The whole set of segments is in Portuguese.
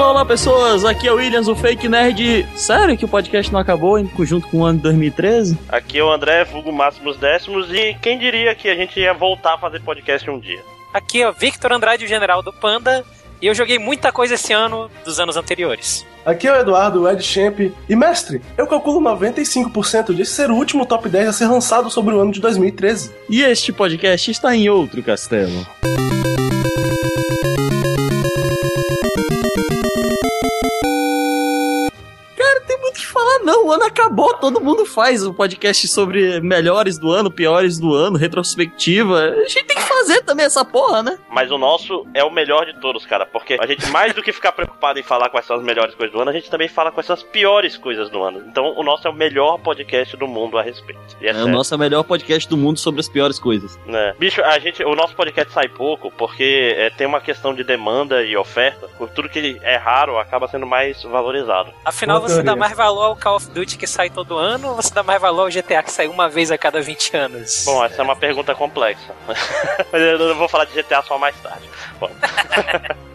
Olá, olá pessoas, aqui é o Williams, o Fake Nerd. Sério que o podcast não acabou em conjunto com o ano de 2013? Aqui é o André, vulgo Máximos Décimos, e quem diria que a gente ia voltar a fazer podcast um dia? Aqui é o Victor Andrade, o general do Panda, e eu joguei muita coisa esse ano dos anos anteriores. Aqui é o Eduardo, o Ed Champ. E mestre, eu calculo 95% de ser o último top 10 a ser lançado sobre o ano de 2013. E este podcast está em outro castelo. O ano acabou, todo mundo faz o um podcast sobre melhores do ano, piores do ano, retrospectiva. A gente tem que fazer também essa porra, né? Mas o nosso é o melhor de todos, cara, porque a gente, mais do que ficar preocupado em falar quais são as melhores coisas do ano, a gente também fala quais são as piores coisas do ano. Então, o nosso é o melhor podcast do mundo a respeito. É, é o nosso é o melhor podcast do mundo sobre as piores coisas. É. Bicho, a gente, o nosso podcast sai pouco porque é, tem uma questão de demanda e oferta. Por tudo que é raro, acaba sendo mais valorizado. Afinal, Boa você teoria. dá mais valor ao Call of Duty que sai todo ano ou você dá mais valor ao GTA que sai uma vez a cada 20 anos? Bom, essa é uma pergunta complexa. Mas eu não vou falar de GTA só mais tarde. Bom.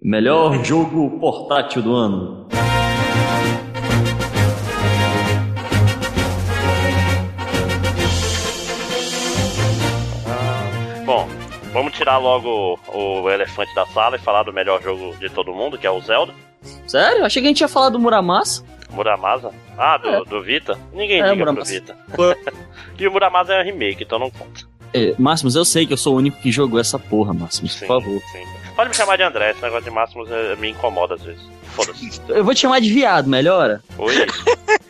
Melhor jogo portátil do ano. Bom, vamos tirar logo o elefante da sala e falar do melhor jogo de todo mundo, que é o Zelda. Sério? Achei que a gente ia falar do Muramasa. Muramasa? Ah, do, é. do Vita? Ninguém é, liga Muramasa. pro Vita. e o Muramasa é um remake, então não conta. É, Máximos, eu sei que eu sou o único que jogou essa porra, Máximos, sim, por favor. Sim. Pode me chamar de André, esse negócio de Máximos é, me incomoda às vezes. Foda-se. Eu vou te chamar de viado, melhora? Oi?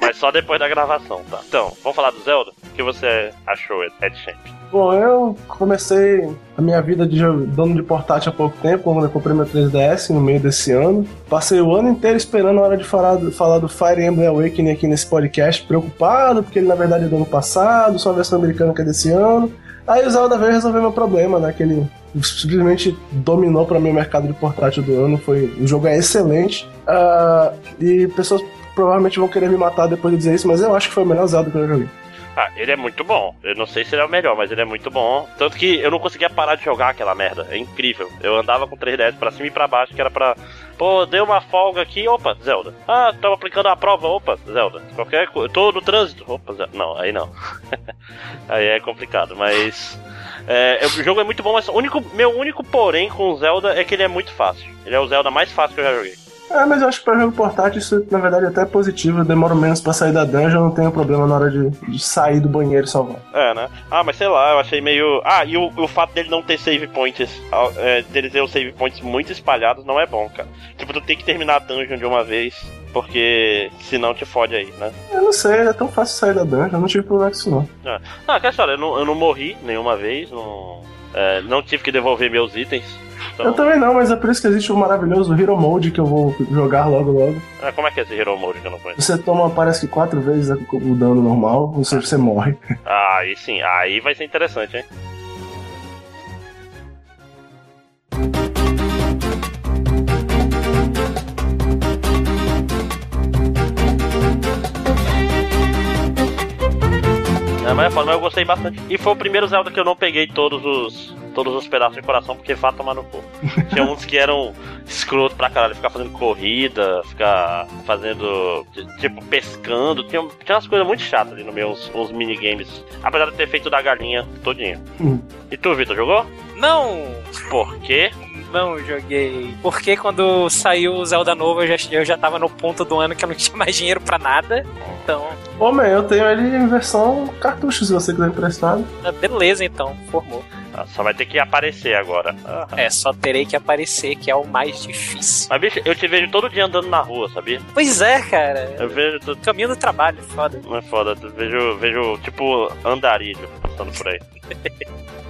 Mas só depois da gravação, tá? Então, vamos falar do Zelda? O que você achou, Ed Champ? Bom, eu comecei a minha vida de dono de portátil há pouco tempo, quando eu comprei meu 3DS no meio desse ano. Passei o ano inteiro esperando a hora de falar do, falar do Fire Emblem Awakening aqui nesse podcast, preocupado, porque ele na verdade é do ano passado, só a versão americana que é desse ano. Aí o Zelda veio resolver meu problema, né? Que ele simplesmente dominou para mim o mercado de portátil do ano. Foi, o jogo é excelente. Uh, e pessoas provavelmente vão querer me matar depois de dizer isso, mas eu acho que foi o melhor Zelda que eu joguei. Ah, ele é muito bom. Eu não sei se ele é o melhor, mas ele é muito bom. Tanto que eu não conseguia parar de jogar aquela merda. É incrível. Eu andava com 3DS pra cima e pra baixo, que era pra. Pô, deu uma folga aqui, opa, Zelda. Ah, tava aplicando a prova, opa, Zelda. Qualquer coisa. Tô no trânsito, opa, Zelda. Não, aí não. aí é complicado, mas. É, o jogo é muito bom, mas o único, meu único porém com o Zelda é que ele é muito fácil. Ele é o Zelda mais fácil que eu já joguei. É, mas eu acho que pra jogo portátil isso na verdade é até positivo. Eu demoro menos pra sair da dungeon, não tenho problema na hora de, de sair do banheiro e salvar. É, né? Ah, mas sei lá, eu achei meio. Ah, e o, o fato dele não ter save points, é, dele ter os save points muito espalhados, não é bom, cara. Tipo, tu tem que terminar a dungeon de uma vez, porque senão te fode aí, né? Eu não sei, é tão fácil sair da dungeon, eu não tive problema com isso não. É. Ah, que história, eu não, eu não morri nenhuma vez, não, é, não tive que devolver meus itens. Então... Eu também não, mas é por isso que existe o maravilhoso Hero Mode que eu vou jogar logo logo. Ah, como é que é esse Hero Mode que eu não conheço? Você toma, parece que quatro vezes o dano normal, ou seja, você morre. Ah, aí sim, aí vai ser interessante, hein? É, mas eu gostei bastante. E foi o primeiro Zelda que eu não peguei todos os todos os pedaços de coração, porque vá tomar no cu. Tinha uns que eram escroto pra caralho, ficar fazendo corrida, ficar fazendo, tipo, pescando. Tinha, tinha umas coisas muito chatas ali no meio, uns, uns minigames. Apesar de ter feito da galinha todinha. Hum. E tu, Vitor, jogou? Não! Por quê? Não joguei. Porque quando saiu o Zelda novo, eu já, eu já tava no ponto do ano que eu não tinha mais dinheiro pra nada. Então. Ô, man, eu tenho ele em versão cartucho, se você quiser emprestado. Ah, beleza, então, formou. Ah, só vai ter que aparecer agora. É, só terei que aparecer, que é o mais difícil. Mas, bicho, eu te vejo todo dia andando na rua, sabia? Pois é, cara. Eu vejo. Tu... Caminho do trabalho, foda. Não é foda, eu vejo, vejo tipo andarilho passando por aí.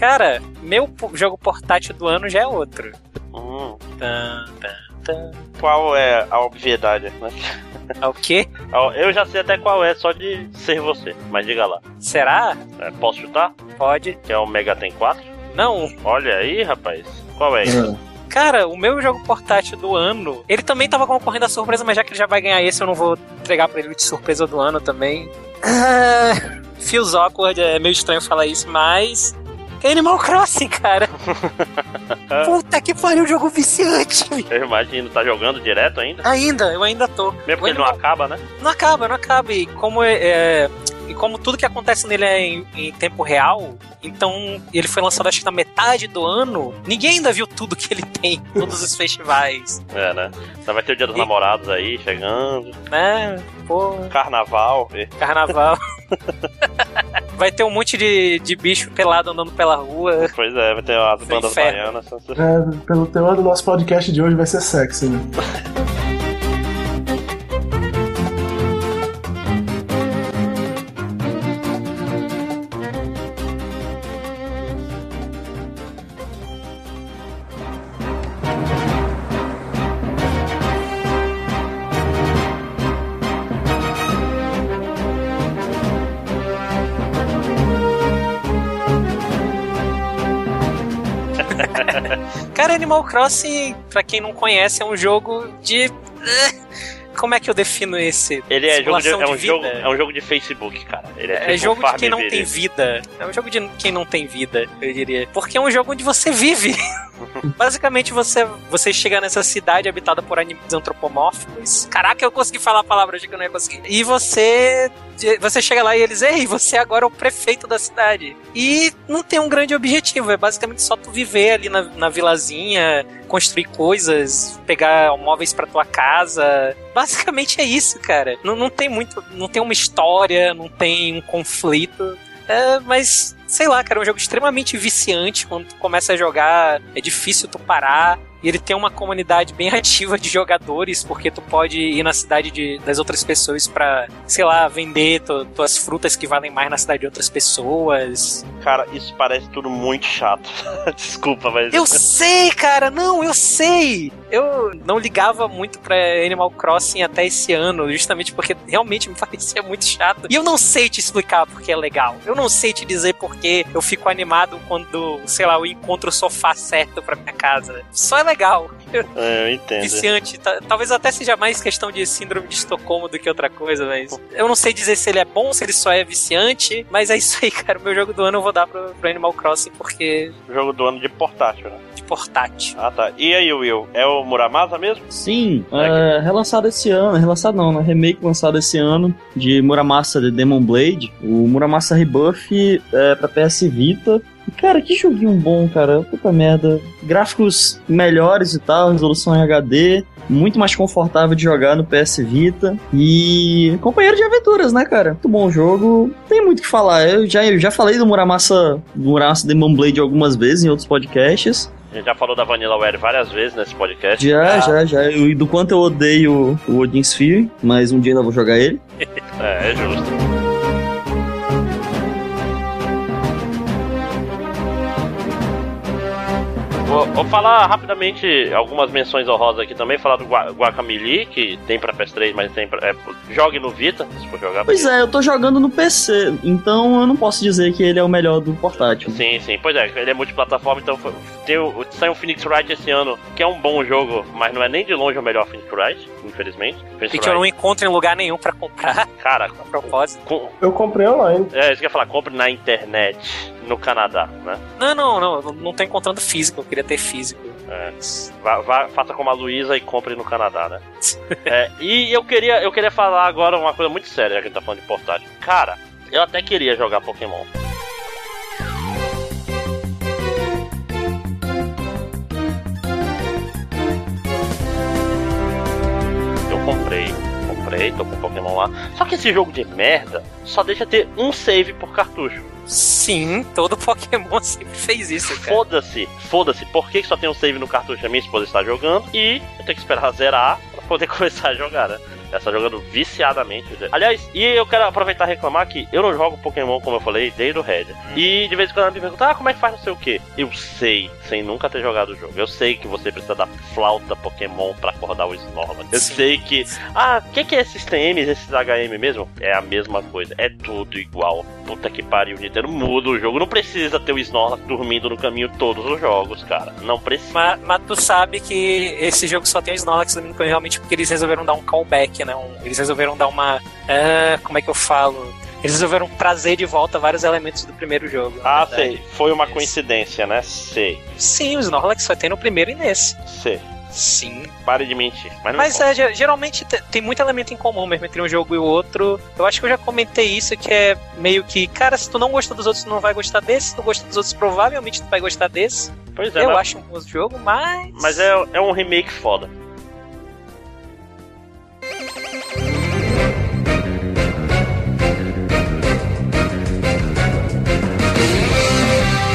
Cara, meu jogo portátil do ano já é outro. Hum. Qual é a obviedade, né? O quê? Eu já sei até qual é, só de ser você. Mas diga lá. Será? É, posso chutar? Pode. Que é o Mega Ten 4? Não. Olha aí, rapaz. Qual é isso? Cara, o meu jogo portátil do ano, ele também tava concorrendo a surpresa, mas já que ele já vai ganhar esse, eu não vou entregar pra ele de surpresa do ano também. Ah, feels awkward, é meio estranho falar isso, mas Animal Crossing, cara. Puta que pariu, jogo viciante. Eu imagino, tá jogando direto ainda? Ainda, eu ainda tô. Mesmo porque ele não acaba, né? Não acaba, não acaba. E como é, é, e como tudo que acontece nele é em, em, tempo real, então ele foi lançado acho que na metade do ano, ninguém ainda viu tudo que ele tem, todos os festivais. É, né? Então vai ter o Dia dos e... Namorados aí, chegando. Né? Pô. Carnaval. Carnaval. vai ter um monte de, de bicho pelado andando pela rua. Pois é, vai ter as bandas baianas. É, pelo teor do nosso podcast de hoje vai ser sexy, né? Crossing, pra quem não conhece, é um jogo de. Eh, como é que eu defino esse? Ele é, jogo de, é, um jogo, é um jogo de Facebook, cara. Ele é, é tipo jogo de quem não tem vida. É um jogo de quem não tem vida, eu diria. Porque é um jogo onde você vive. Basicamente, você, você chega nessa cidade habitada por animais antropomórficos. Caraca, eu consegui falar a palavra, achei que eu não ia conseguir. E você você chega lá e eles, ei, você agora é o prefeito da cidade. E não tem um grande objetivo, é basicamente só tu viver ali na, na vilazinha, construir coisas, pegar móveis para tua casa. Basicamente é isso, cara. Não, não tem muito, não tem uma história, não tem um conflito. É, mas sei lá, cara, é um jogo extremamente viciante. Quando tu começa a jogar, é difícil tu parar. E ele tem uma comunidade bem ativa de jogadores, porque tu pode ir na cidade de, das outras pessoas para, sei lá, vender tu, tuas frutas que valem mais na cidade de outras pessoas. Cara, isso parece tudo muito chato. Desculpa, mas. Eu sei, cara, não, eu sei! Eu não ligava muito pra Animal Crossing até esse ano, justamente porque realmente me parecia muito chato. E eu não sei te explicar porque é legal. Eu não sei te dizer porque eu fico animado quando, sei lá, eu encontro o sofá certo pra minha casa. Só é legal. É, eu entendo. Viciante. Talvez até seja mais questão de síndrome de Estocolmo do que outra coisa, mas eu não sei dizer se ele é bom, se ele só é viciante, mas é isso aí, cara. O meu jogo do ano eu vou dar pro, pro Animal Crossing porque. Jogo do ano de portátil, né? De portátil. Ah, tá. E aí, Will? É o Muramasa mesmo? Sim, é, é relançado esse ano. Relançado não, né? Remake lançado esse ano de Muramasa The Demon Blade. O Muramasa Rebuff é pra PS Vita. Cara, que joguinho bom, cara. Puta merda. Gráficos melhores e tal, resolução em HD. Muito mais confortável de jogar no PS Vita. E companheiro de aventuras, né, cara? Muito bom jogo. Tem muito o que falar. Eu já, eu já falei do Muramasa, do Muramasa Demon Blade algumas vezes em outros podcasts. A gente já falou da Vanillaware várias vezes nesse podcast. Já, ah. já, já. E do quanto eu odeio o Odin Sphere, mas um dia ainda vou jogar ele. é, é justo. Vou, vou, falar rapidamente algumas menções honrosas aqui também. Falar do Gua Guacamole, que tem pra PS3, mas tem pra. É, jogue no Vita, se for jogar. Pois é, eu tô jogando no PC, então eu não posso dizer que ele é o melhor do portátil. Sim, sim. Pois é, ele é multiplataforma, então tem o, saiu o Phoenix Wright esse ano, que é um bom jogo, mas não é nem de longe o melhor Phoenix Wright, infelizmente. Phoenix e que eu não encontro em lugar nenhum pra comprar. Cara, a propósito. Com... Eu comprei online. É, isso que eu ia falar, compre na internet, no Canadá, né? Não, não, não, não tô encontrando físico, eu queria ter físico. É. Vá, vá, faça como a Luísa e compre no Canadá, né? é, e eu queria, eu queria falar agora uma coisa muito séria, já que a gente tá falando de portátil. Cara, eu até queria jogar Pokémon. Tô com Pokémon lá. Só que esse jogo de merda só deixa ter um save por cartucho. Sim, todo Pokémon sempre fez isso, cara. Foda-se, foda-se. Por que só tem um save no cartucho? A minha esposa está jogando e eu tenho que esperar zerar pra poder começar a jogar, né? Ela está jogando viciadamente. Aliás, e eu quero aproveitar e reclamar que eu não jogo Pokémon, como eu falei, desde o Red. Hum. E de vez em quando ela me pergunta, ah, como é que faz não sei o que? Eu sei, sem nunca ter jogado o jogo. Eu sei que você precisa da flauta Pokémon para acordar o Snorlax. Eu Sim. sei que. Ah, o que, que é esses TMs, esses HM mesmo? É a mesma coisa. É tudo igual. Puta que pariu, Nintendo muda o jogo. Não precisa ter o Snorlax dormindo no caminho todos os jogos, cara. Não precisa. Mas, mas tu sabe que esse jogo só tem o Snorlax dormindo no caminho realmente porque eles resolveram dar um callback né? Um, eles resolveram dar uma. Uh, como é que eu falo? Eles resolveram trazer de volta vários elementos do primeiro jogo. Ah, sei. Foi uma coincidência, né? Sei. Sim, os Snorlax só tem no primeiro e nesse. Sei. Sim. Pare de mentir. Mas, Mas é, geralmente tem muito elemento em comum mesmo entre um jogo e o outro. Eu acho que eu já comentei isso, que é meio que, cara, se tu não gosta dos outros, tu não vai gostar desse. Se tu gosta dos outros, provavelmente tu vai gostar desse. Pois é, eu mas, acho um bom jogo, mas. Mas é, é um remake foda.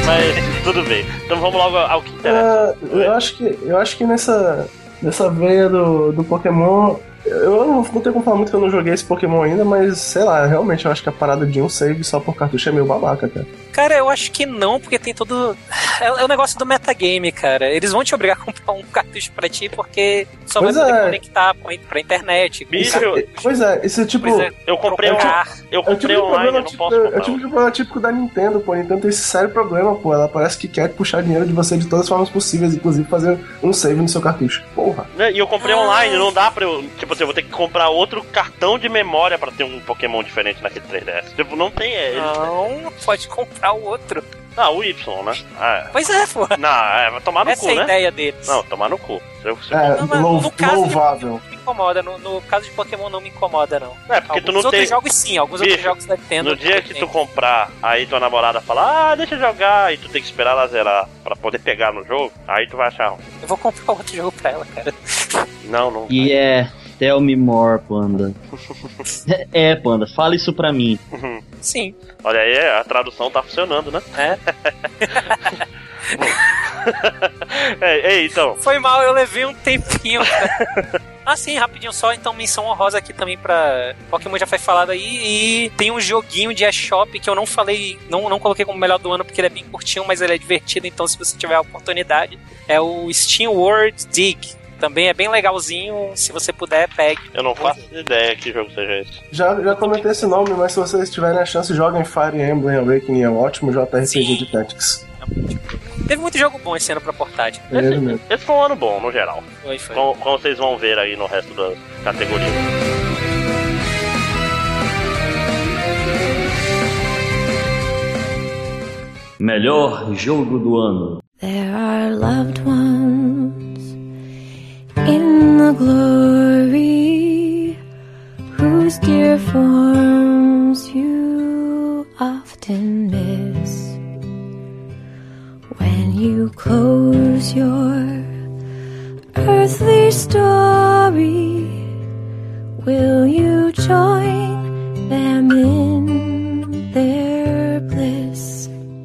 Mas tudo bem. Então vamos logo ao que interessa. Uh, eu acho que, eu acho que nessa, nessa veia do, do Pokémon, eu não, não tenho como falar muito que eu não joguei esse Pokémon ainda, mas sei lá, realmente eu acho que a parada de um save só por cartucho é meio babaca, cara. Cara, eu acho que não, porque tem todo. É, é o negócio do metagame, cara. Eles vão te obrigar a comprar um cartucho pra ti porque só Pois vai poder é. conectar pra internet. Bicho, Pois é, isso é tipo. É, eu comprei um, eu É o tipo comprei de online, eu problema, não tipo, posso é o comprar. tipo de problema típico da Nintendo, pô. A Nintendo tem esse sério problema, pô. Ela parece que quer puxar dinheiro de você de todas as formas possíveis, inclusive fazer um save no seu cartucho. Porra. Né, E eu comprei Ah. online, não dá pra eu. Tipo assim, eu vou ter que comprar outro cartão de memória pra ter um Pokémon diferente naquele 3DS. Tipo, não tem. É, Não, pode comprar o outro. Ah, o Y, né? Ah, Pois é, pô. é. Não, é, vai tomar no Essa cu, é a né? ideia deles. Não, tomar no cu. Se eu- se É, Não, mas lou- no caso de louvável. Pokémon não me incomoda. No, no caso de Pokémon não me incomoda, não. É, porque tu alguns não outros tem. jogos sim, alguns Bicho, outros jogos da Nintendo. No dia que tem. tu comprar, aí tua namorada fala, ah, deixa eu jogar, e tu tem que esperar ela zerar pra poder pegar no jogo, aí tu vai achar ruim. Eu vou comprar outro jogo pra ela, cara. Não, não. E é. Tell me more, Panda. é, Panda, fala isso pra mim. Sim. Olha aí, a tradução tá funcionando, né? É. É, ei, então. Foi mal, eu levei um tempinho. ah, sim, rapidinho só. Então, menção honrosa aqui também pra. Pokémon já foi falado aí. E tem um joguinho de eShop que eu não falei, não, não coloquei como melhor do ano porque ele é bem curtinho, mas ele é divertido. Então, se você tiver a oportunidade, é o Steam World Dig. Também é bem legalzinho. Se você puder, pegue. Eu não faço ideia que jogo seja esse. Já, já comentei esse nome, mas se vocês tiverem a chance, joguem Fire Emblem Awakening, é um ótimo JRPG Sim. de Tactics. Teve muito jogo bom esse ano pra portátil. É ele mesmo. Esse foi um ano bom, no geral. Foi, foi. Como, como vocês vão ver aí no resto das categorias. Melhor jogo do ano. There are loved ones in the glory whose dear forms you often miss when you close your earthly story. Will you join them in their bliss?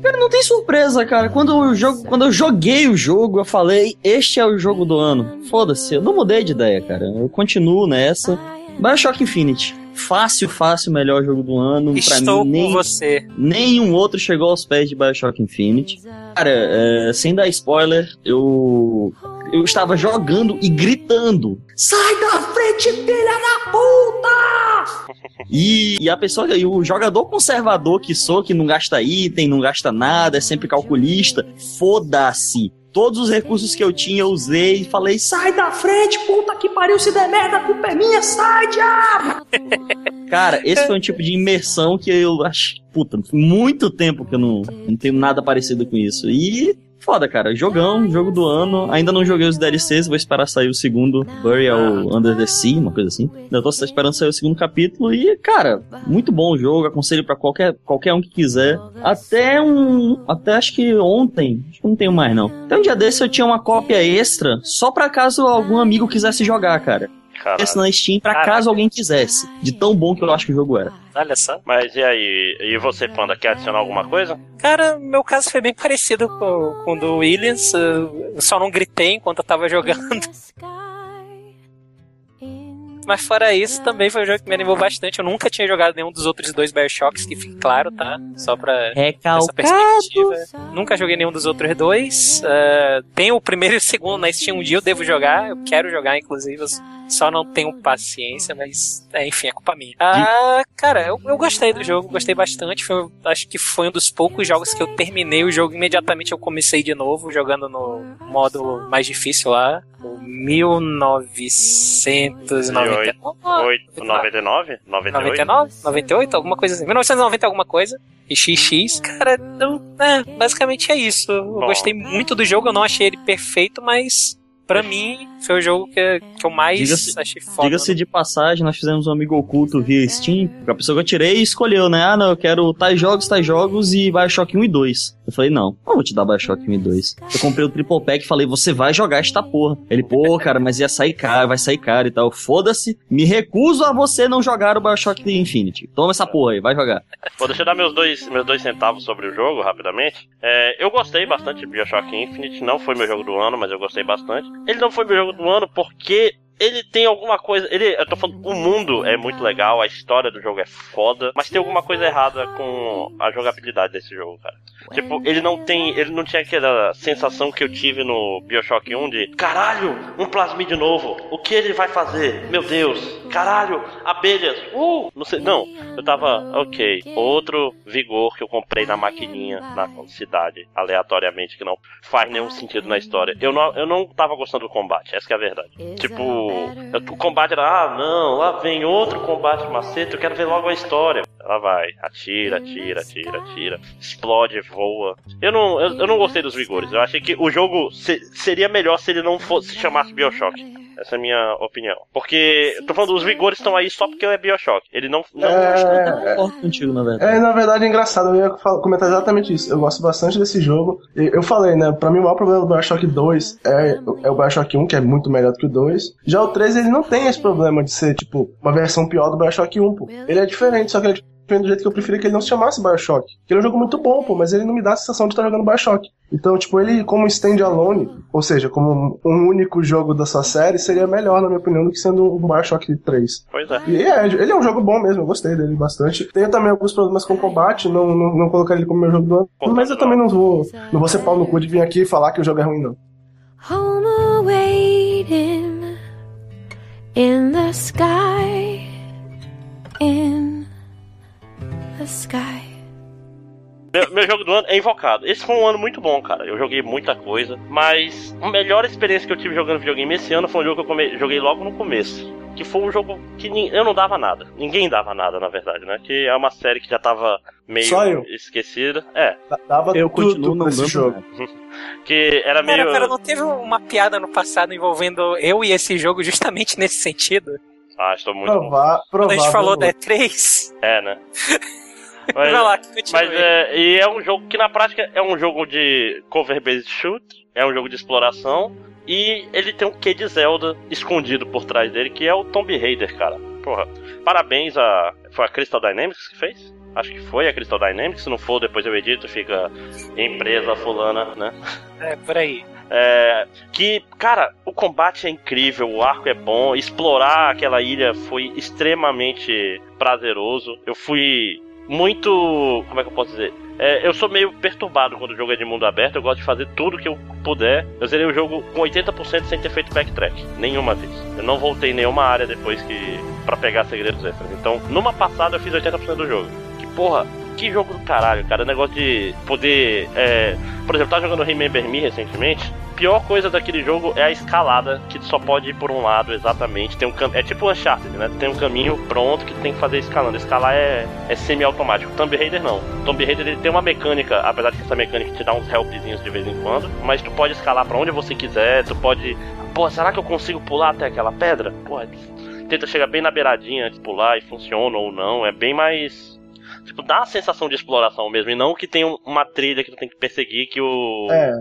Cara, não tem surpresa, cara. Quando eu, jogo, quando eu joguei o jogo, eu falei, este é o jogo do ano. Foda-se, eu não mudei de ideia, cara. Eu continuo nessa. Bioshock Infinite. Fácil, fácil, melhor jogo do ano. Estou pra mim, nem, com você. nenhum outro chegou aos pés de Bioshock Infinite. Cara, é, sem dar spoiler, eu. Eu estava jogando e gritando: Sai da frente, filha da puta! E, e a pessoa, e o jogador conservador que sou, que não gasta item, não gasta nada, é sempre calculista, foda-se. Todos os recursos que eu tinha eu usei e falei: sai da frente, puta que pariu, se der merda, a culpa é minha, sai, diabo! Cara, esse foi um tipo de imersão que eu acho, puta, muito tempo que eu não, não tenho nada parecido com isso. E foda, cara, jogão, jogo do ano. Ainda não joguei os DLCs, vou esperar sair o segundo Burial Under the Sea, uma coisa assim. Ainda tô esperando sair o segundo capítulo e, cara, muito bom o jogo, aconselho pra qualquer, qualquer um que quiser. Até um, até acho que ontem, acho que não tenho mais não. Até um dia desse eu tinha uma cópia extra, só pra caso algum amigo quisesse jogar, cara. Caralho. Esse na Steam, pra Caraca. caso alguém quisesse. De tão bom que eu acho que o jogo era. Olha só. Mas e aí? E você, Panda, quer adicionar alguma coisa? Cara, meu caso foi bem parecido com, com o do Williams. Eu só não gritei enquanto eu tava jogando. Mas fora isso, também foi um jogo que me animou bastante. Eu nunca tinha jogado nenhum dos outros dois Bioshocks, que fique claro, tá? Só pra essa perspectiva. Nunca joguei nenhum dos outros dois. Uh, tem o primeiro e o segundo na Steam um dia, eu devo jogar. Eu quero jogar, inclusive. Eu só não tenho paciência, mas é, enfim, é culpa minha. Ah, cara, eu, eu gostei do jogo, gostei bastante. Foi, acho que foi um dos poucos jogos que eu terminei o jogo imediatamente eu comecei de novo, jogando no modo mais difícil lá. O 1999. 99? 98? 99? 98? Alguma coisa assim. 1990 alguma coisa. E XX. Cara, não, é, basicamente é isso. Eu Bom. gostei muito do jogo, eu não achei ele perfeito, mas pra mim foi o jogo que, que eu mais Diga-se- achei foda. Diga-se de passagem, nós fizemos um amigo oculto via Steam. A pessoa que eu tirei escolheu, né? Ah, não, eu quero tais jogos, tais jogos e Bioshock 1 e 2. Eu falei, não, não vou te dar Bioshock 1 e 2. Eu comprei o Triple Pack e falei, você vai jogar esta porra. Ele, pô, cara, mas ia sair caro, vai sair caro e tal. Foda-se, me recuso a você não jogar o Bioshock Infinity. Toma essa porra aí, vai jogar. Pô, deixa eu dar meus dois, meus dois centavos sobre o jogo, rapidamente. É, eu gostei bastante de Bioshock Infinite, não foi meu jogo do ano, mas eu gostei bastante. Ele não foi meu jogo do ano porque ele tem alguma coisa. Ele, eu tô falando, o mundo é muito legal, a história do jogo é foda, mas tem alguma coisa errada com a jogabilidade desse jogo, cara. Tipo, ele não tem. Ele não tinha aquela sensação que eu tive no Bioshock 1 de caralho, um plasmid novo. O que ele vai fazer? Meu Deus, caralho, abelhas. Uh! Não sei. Não, eu tava, ok. Outro vigor que eu comprei na maquininha na cidade, aleatoriamente, que não faz nenhum sentido na história. Eu não, eu não tava gostando do combate, essa é a verdade. Tipo, o combate era, ah, não, lá vem outro combate macete, eu quero ver logo a história. Ela vai, atira, atira, atira, atira, explode, voa. Eu não, eu, eu não gostei dos vigores. Eu achei que o jogo se- seria melhor se ele não fosse se chamasse Bioshock. Essa é a minha opinião. Porque, eu tô falando, os vigores estão aí só porque é Bioshock. Ele não. não É, Concordo contigo, na verdade. É, na verdade é engraçado, eu ia comentar exatamente isso. Eu gosto bastante desse jogo. Eu falei, né? Pra mim o maior problema do Bioshock 2 é, é o Bioshock 1, que é muito melhor do que o 2. Já o 3, ele não tem esse problema de ser, tipo, uma versão pior do Bioshock 1, pô. Ele é diferente, só que ele é do jeito que eu preferia que ele não se chamasse Bioshock. Que ele é um jogo muito bom, pô, mas ele não me dá a sensação de estar jogando Bioshock. Então, tipo, ele como stand-alone, ou seja, como um único jogo da sua série, seria melhor, na minha opinião, do que sendo um Bioshock 3. Pois é. E é, ele é um jogo bom mesmo, eu gostei dele bastante. Tenho também alguns problemas com o combate, não, não, não colocaria ele como meu jogo do ano. Mas eu também não vou, não vou ser pau no cu de vir aqui e falar que o jogo é ruim, não. Home awaiting in the sky, in the sky. Meu, meu jogo do ano é Invocado. Esse foi um ano muito bom, cara. Eu joguei muita coisa. Mas a melhor experiência que eu tive jogando videogame esse ano foi um jogo que eu come- joguei logo no começo. Que foi um jogo que nin- eu não dava nada. Ninguém dava nada, na verdade, né? Que é uma série que já tava meio Só eu. esquecida. É. Dava Eu tudo continuo não dando jogo. Que era meio. Pera, pera, não teve uma piada no passado envolvendo eu e esse jogo justamente nesse sentido? Ah, estou muito. Provar, Quando a gente falou da E3? É, né? Vai lá, continue. Mas é, e é um jogo que na prática é um jogo de cover-based shoot, é um jogo de exploração, e ele tem um quê de Zelda escondido por trás dele, que é o Tomb Raider, cara. Porra, parabéns a. Foi a Crystal Dynamics que fez? Acho que foi a Crystal Dynamics, se não for, depois eu edito, fica empresa fulana, né? É, por aí. É, que, cara, o combate é incrível, o arco é bom, explorar aquela ilha foi extremamente prazeroso. Eu fui muito. Como é que eu posso dizer? É, eu sou meio perturbado quando o jogo é de mundo aberto, eu gosto de fazer tudo que eu puder. Eu zerei o jogo com 80% sem ter feito backtrack, nenhuma vez. Eu não voltei em nenhuma área depois que. para pegar segredos extras. Então, numa passada eu fiz 80% do jogo. Que porra, que jogo do caralho, cara. O negócio de poder. é, Por exemplo, tá jogando Remember Me recentemente. Pior coisa daquele jogo é a escalada, que só pode ir por um lado exatamente. Tem um cam... É tipo Uncharted, né? Tem um caminho pronto que tem que fazer escalando. Escalar é, é semi-automático. Tomb Raider não. Tomb Raider ele tem uma mecânica, apesar de que essa mecânica te dá uns helpzinhos de vez em quando, mas tu pode escalar pra onde você quiser, tu pode. Pô, será que eu consigo pular até aquela pedra? Pô, tenta chegar bem na beiradinha antes de pular e funciona ou não. É bem mais. Tipo, dá a sensação de exploração mesmo, e não que tem um- uma trilha que tu tem que perseguir que o. É.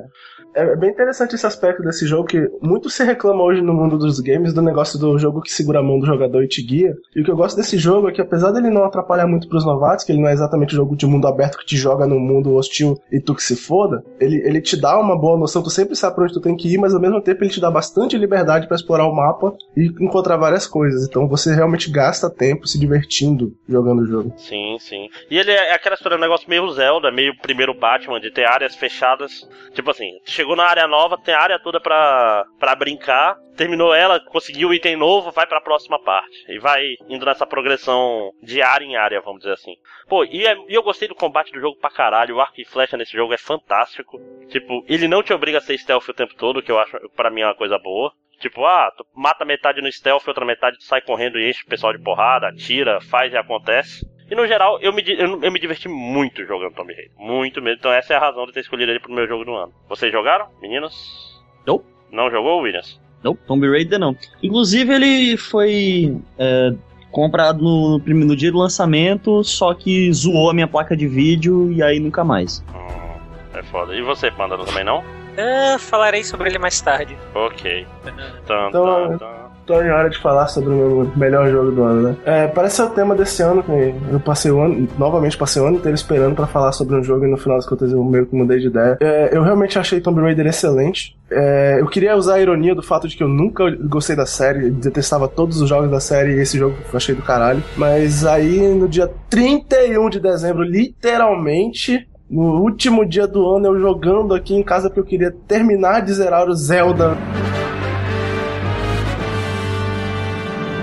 É bem interessante esse aspecto desse jogo que muito se reclama hoje no mundo dos games do negócio do jogo que segura a mão do jogador e te guia. E o que eu gosto desse jogo é que apesar dele não atrapalhar muito pros novatos, que ele não é exatamente um jogo de mundo aberto que te joga num mundo hostil e tu que se foda, ele, ele te dá uma boa noção, tu sempre sabe pra onde tu tem que ir, mas ao mesmo tempo ele te dá bastante liberdade pra explorar o mapa e encontrar várias coisas. Então você realmente gasta tempo se divertindo jogando o jogo. Sim, sim. E ele é aquela história, um negócio meio Zelda, meio primeiro Batman, de ter áreas fechadas. Tipo assim, chegou na área nova, tem área toda pra, pra brincar. Terminou ela, conseguiu o item novo, vai pra próxima parte. E vai indo nessa progressão de área em área, vamos dizer assim. Pô, e, é- e eu gostei do combate do jogo pra caralho. O arco e flecha nesse jogo é fantástico. Tipo, ele não te obriga a ser stealth o tempo todo, que eu acho, pra mim, é uma coisa boa. Tipo, ah, tu mata metade no stealth, outra metade tu sai correndo e enche o pessoal de porrada, atira, faz e acontece. E no geral, eu me, eu, eu me diverti muito jogando Tomb Raider. Muito mesmo. Então essa é a razão de ter escolhido ele pro meu jogo do ano. Vocês jogaram, meninos? Nope. Não jogou, Williams? Não, Tomb Raider não. Inclusive, ele foi é, comprado no, no dia do lançamento, só que zoou a minha placa de vídeo e aí nunca mais. Hum, é foda. E você, Panda, também não? Ah, falarei sobre ele mais tarde. Ok. Tan, Então, tan, tan. Tô em hora de falar sobre o meu melhor jogo do ano, né? É, parece ser o tema desse ano, que eu passei o ano, novamente passei o ano inteiro esperando pra falar sobre um jogo e no final das contas eu meio que mudei de ideia. É, eu realmente achei Tomb Raider excelente. É, eu queria usar a ironia do fato de que eu nunca gostei da série, detestava todos os jogos da série e esse jogo eu achei do caralho. Mas aí no dia 31 de dezembro, literalmente, no último dia do ano, eu jogando aqui em casa porque eu queria terminar de zerar o Zelda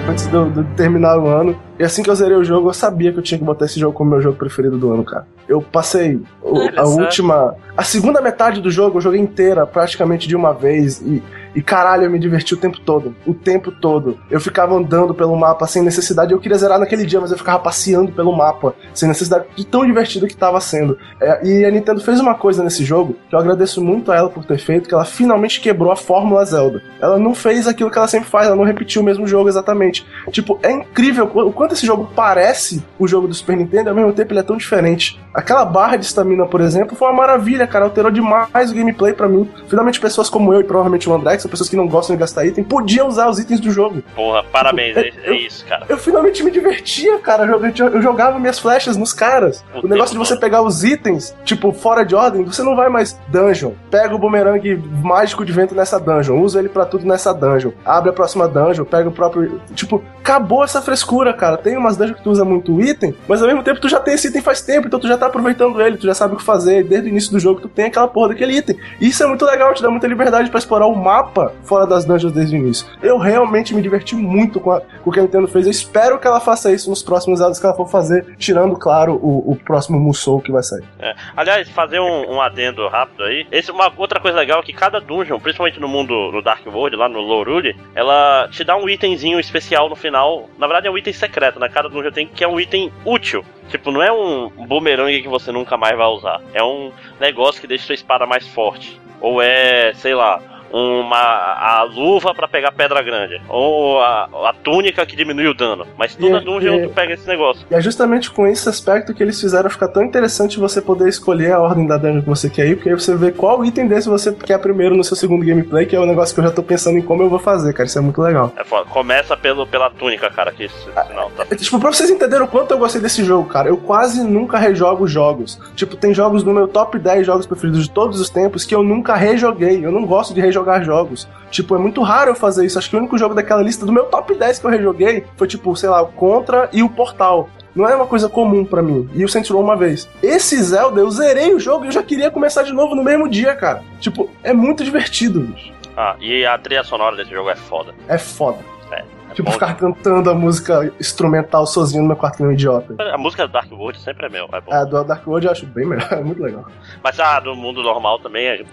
antes de terminar o ano. E assim que eu zerei o jogo, eu sabia que eu tinha que botar esse jogo como meu jogo preferido do ano, cara. Eu passei o- a última. A segunda metade do jogo eu joguei inteira, praticamente de uma vez. E, e caralho, eu me diverti o tempo todo. O tempo todo. Eu ficava andando pelo mapa sem necessidade. Eu queria zerar naquele dia, mas eu ficava passeando pelo mapa sem necessidade. De tão divertido que tava sendo. É, e a Nintendo fez uma coisa nesse jogo que eu agradeço muito a ela por ter feito, que ela finalmente quebrou a fórmula Zelda. Ela não fez aquilo que ela sempre faz, ela não repetiu o mesmo jogo exatamente. Tipo, é incrível o quanto esse jogo parece o jogo do Super Nintendo ao mesmo tempo ele é tão diferente. Aquela barra de estamina, por exemplo, foi uma maravilha, cara. Alterou demais o gameplay pra mim. Finalmente, pessoas como eu e provavelmente o André, que são pessoas que não gostam de gastar item, podiam usar os itens do jogo. Porra, parabéns, é, Eu- é isso, cara. Eu finalmente me divertia, cara. Eu, eu- jogava minhas flechas nos caras. O O, negócio de você todo. pegar os itens, tipo, fora de ordem, você não vai mais dungeon. Pega o bumerangue mágico de vento nessa dungeon, usa ele pra tudo nessa dungeon. Abre a próxima dungeon, pega o próprio. Tipo, acabou essa frescura, cara. Tem umas dungeons que tu usa muito item, mas ao mesmo tempo tu já tem esse item faz tempo, então tu já tá aproveitando ele, tu já sabe o que fazer. Desde o início do jogo tu tem aquela porra daquele item. E isso é muito legal, te dá muita liberdade pra explorar o mapa fora das dungeons desde o início. Eu realmente me diverti muito com, a- com o que a Nintendo fez. Eu espero que ela faça isso nos próximos anos que ela for fazer, tirando, claro, o, o próximo Musou que vai sair. É. Aliás, fazer um, um adendo rápido aí. Esse, uma outra coisa legal é que cada dungeon, principalmente no mundo no Dark World, lá no Lorule, ela te dá um itemzinho especial no final. Na verdade é um item secreto, né? Cada dungeon tem que é um item útil. Tipo, não é um bumerangue que você nunca mais vai usar. É um negócio que deixa sua espada mais forte. Ou é, sei lá, uma a luva pra pegar pedra grande. Ou a, a túnica que diminui o dano. Mas toda E- dungeon e- tu pega esse negócio. E é justamente com esse aspecto que eles fizeram ficar tão interessante você poder escolher a ordem da dungeon que você quer ir, porque aí você vê qual item desse você quer primeiro no seu segundo gameplay, que é o negócio que eu já tô pensando em como eu vou fazer, cara. Isso é muito legal. É foda. Começa pelo, pela túnica, cara, que esse sinal tá. É, Tipo, pra vocês entenderem o quanto eu gostei desse jogo, cara, eu quase nunca rejogo jogos. Tipo, tem jogos no meu top 10 jogos preferidos de todos os tempos que eu nunca rejoguei. Eu não gosto de rejogar jogos. Tipo, é muito raro eu fazer isso. Acho que o único jogo daquela lista do meu top 10 que eu rejoguei foi, tipo, sei lá, o Contra e o Portal. Não é uma coisa comum pra mim. E o Saints Row uma vez. Esse Zelda, eu zerei o jogo e eu já queria começar de novo no mesmo dia, cara. Tipo, é muito divertido, bicho. Ah, e a trilha sonora desse jogo é foda. É foda. É. é Tipo, ficar cantando a música instrumental sozinho no meu quarto que nem um idiota. A música do Dark World sempre é meu, é bom. A do Dark World eu acho bem melhor, é muito legal. Mas a do mundo normal também é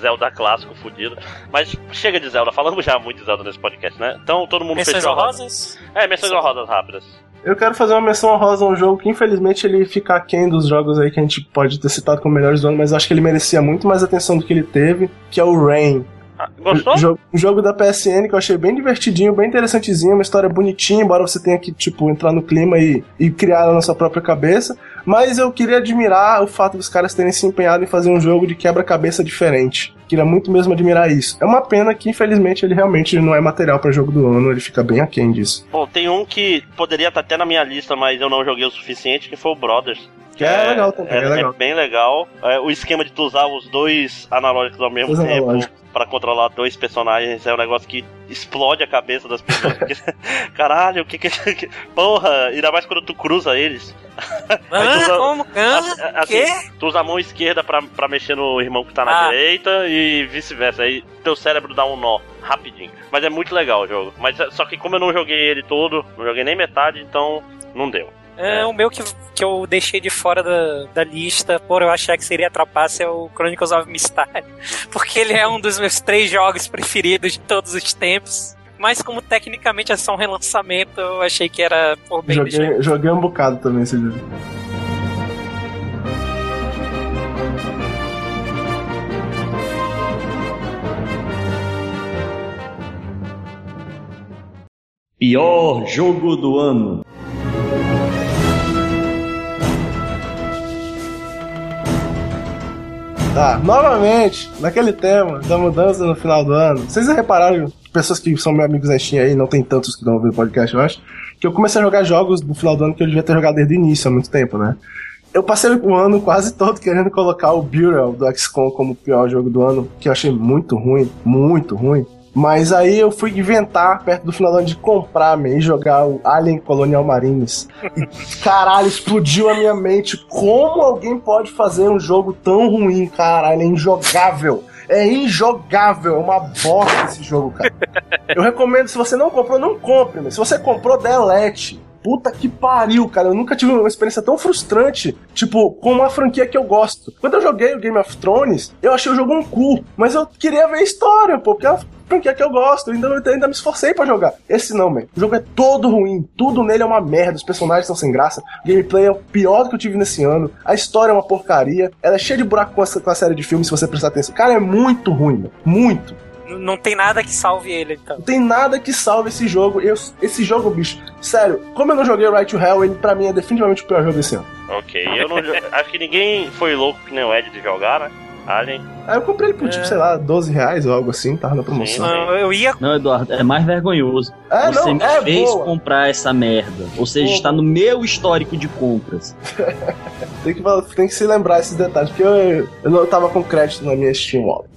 Zelda clássico fudido. Mas chega de Zelda, falamos já muito de Zelda nesse podcast, né? Então todo mundo Menções fechou. honrosas? É, menções honrosas rápidas. Eu quero fazer uma menção honrosa a um jogo que infelizmente ele fica aquém dos jogos aí que a gente pode ter citado como melhores do ano, mas eu acho que ele merecia muito mais atenção do que ele teve, que é o Rain. Ah, gostou? Um jogo, um jogo da PSN que eu achei bem divertidinho, bem interessantezinho, uma história bonitinha, embora você tenha que, tipo, entrar no clima e, e criar ela na sua própria cabeça. Mas eu queria admirar o fato dos caras terem se empenhado em fazer um jogo de quebra-cabeça diferente. Queria muito mesmo admirar isso. É uma pena que, infelizmente, ele realmente não é material pra jogo do ano, ele fica bem aquém disso. Bom, tem um que poderia estar até na minha lista, mas eu não joguei o suficiente, que foi o Brothers. Que é, legal também, é, é legal. bem legal. É, o esquema de tu usar os dois analógicos ao mesmo Os tempo analógicos. pra controlar dois personagens é um negócio que explode a cabeça das pessoas. porque, caralho, o que que. Porra, ainda mais quando tu cruza eles. Ah, usa- como? Ah, assim, quê? Tu usa a mão esquerda pra, pra mexer no irmão que tá na Ah. direita e vice-versa. Aí teu cérebro dá um nó rapidinho. Mas é muito legal o jogo. Mas é- só que como eu não joguei ele todo, não joguei nem metade, então não deu. É, o meu que, que eu deixei de fora da, da lista, por eu achar que seria trapaça, é o Chronicles of Mystery. Porque ele é um dos meus três jogos preferidos de todos os tempos. Mas como tecnicamente é só um relançamento, eu achei que era por bem. Joguei, joguei um bocado também esse jogo. Pior jogo do ano. Tá, novamente, naquele tema da mudança no final do ano. Vocês já repararam, pessoas que são meus amigos na Steam aí, não tem tantos que não ouvem o podcast, eu acho, que eu comecei a jogar jogos no final do ano que eu devia ter jogado desde o início, há muito tempo, né? Eu passei o ano quase todo querendo colocar o Bureau do XCOM como o pior jogo do ano, que eu achei muito ruim, muito ruim. Mas aí eu fui inventar, perto do final do ano, de comprar man, e jogar o Alien Colonial Marines. E, caralho, explodiu a minha mente. Como alguém pode fazer um jogo tão ruim, caralho? É injogável. É injogável, é uma bosta esse jogo, cara. Eu recomendo, se você não comprou, não compre, mas se você comprou, delete. Puta que pariu, cara. Eu nunca tive uma experiência tão frustrante, tipo, com uma franquia que eu gosto. Quando eu joguei o Game of Thrones, eu achei o jogo um cu, mas eu queria ver a história, pô, porque é franquia que eu gosto, ainda, eu ainda me esforcei pra jogar. Esse não, man. O jogo é todo ruim, tudo nele é uma merda, os personagens são sem graça, o gameplay é o pior que eu tive nesse ano, a história é uma porcaria, ela é cheia de buraco com a, com a série de filmes, se você prestar atenção. Cara, é muito ruim, man. muito. Não tem nada que salve ele, então. Não tem nada que salve esse jogo. Eu, esse jogo, bicho, sério, como eu não joguei Right to Hell, ele pra mim é definitivamente o pior jogo desse ano. Ok, eu não. acho que ninguém foi louco que nem o Ed de jogar, né? Alien. Aí eu comprei ele por, tipo, É. sei lá, 12 reais ou algo assim, tava na promoção. Sim. Não, eu ia. Não, Eduardo, é mais vergonhoso. É, Você não, me é fez boa. comprar essa merda. Ou seja, está no meu histórico de compras. Tem que, tem que se lembrar esses detalhes, porque eu, eu não tava com crédito na minha Steam Wallet.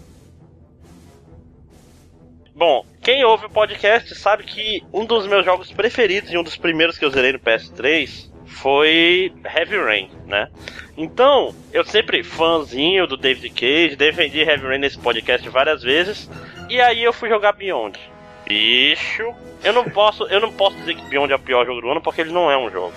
Bom, quem ouve o podcast sabe que um dos meus jogos preferidos e um dos primeiros que eu zerei no PS3 foi Heavy Rain, né? Então, eu sempre fãzinho do David Cage, defendi Heavy Rain nesse podcast várias vezes, e aí eu fui jogar Beyond. Bicho, eu não posso, eu não posso dizer que Beyond é o pior jogo do ano porque ele não é um jogo.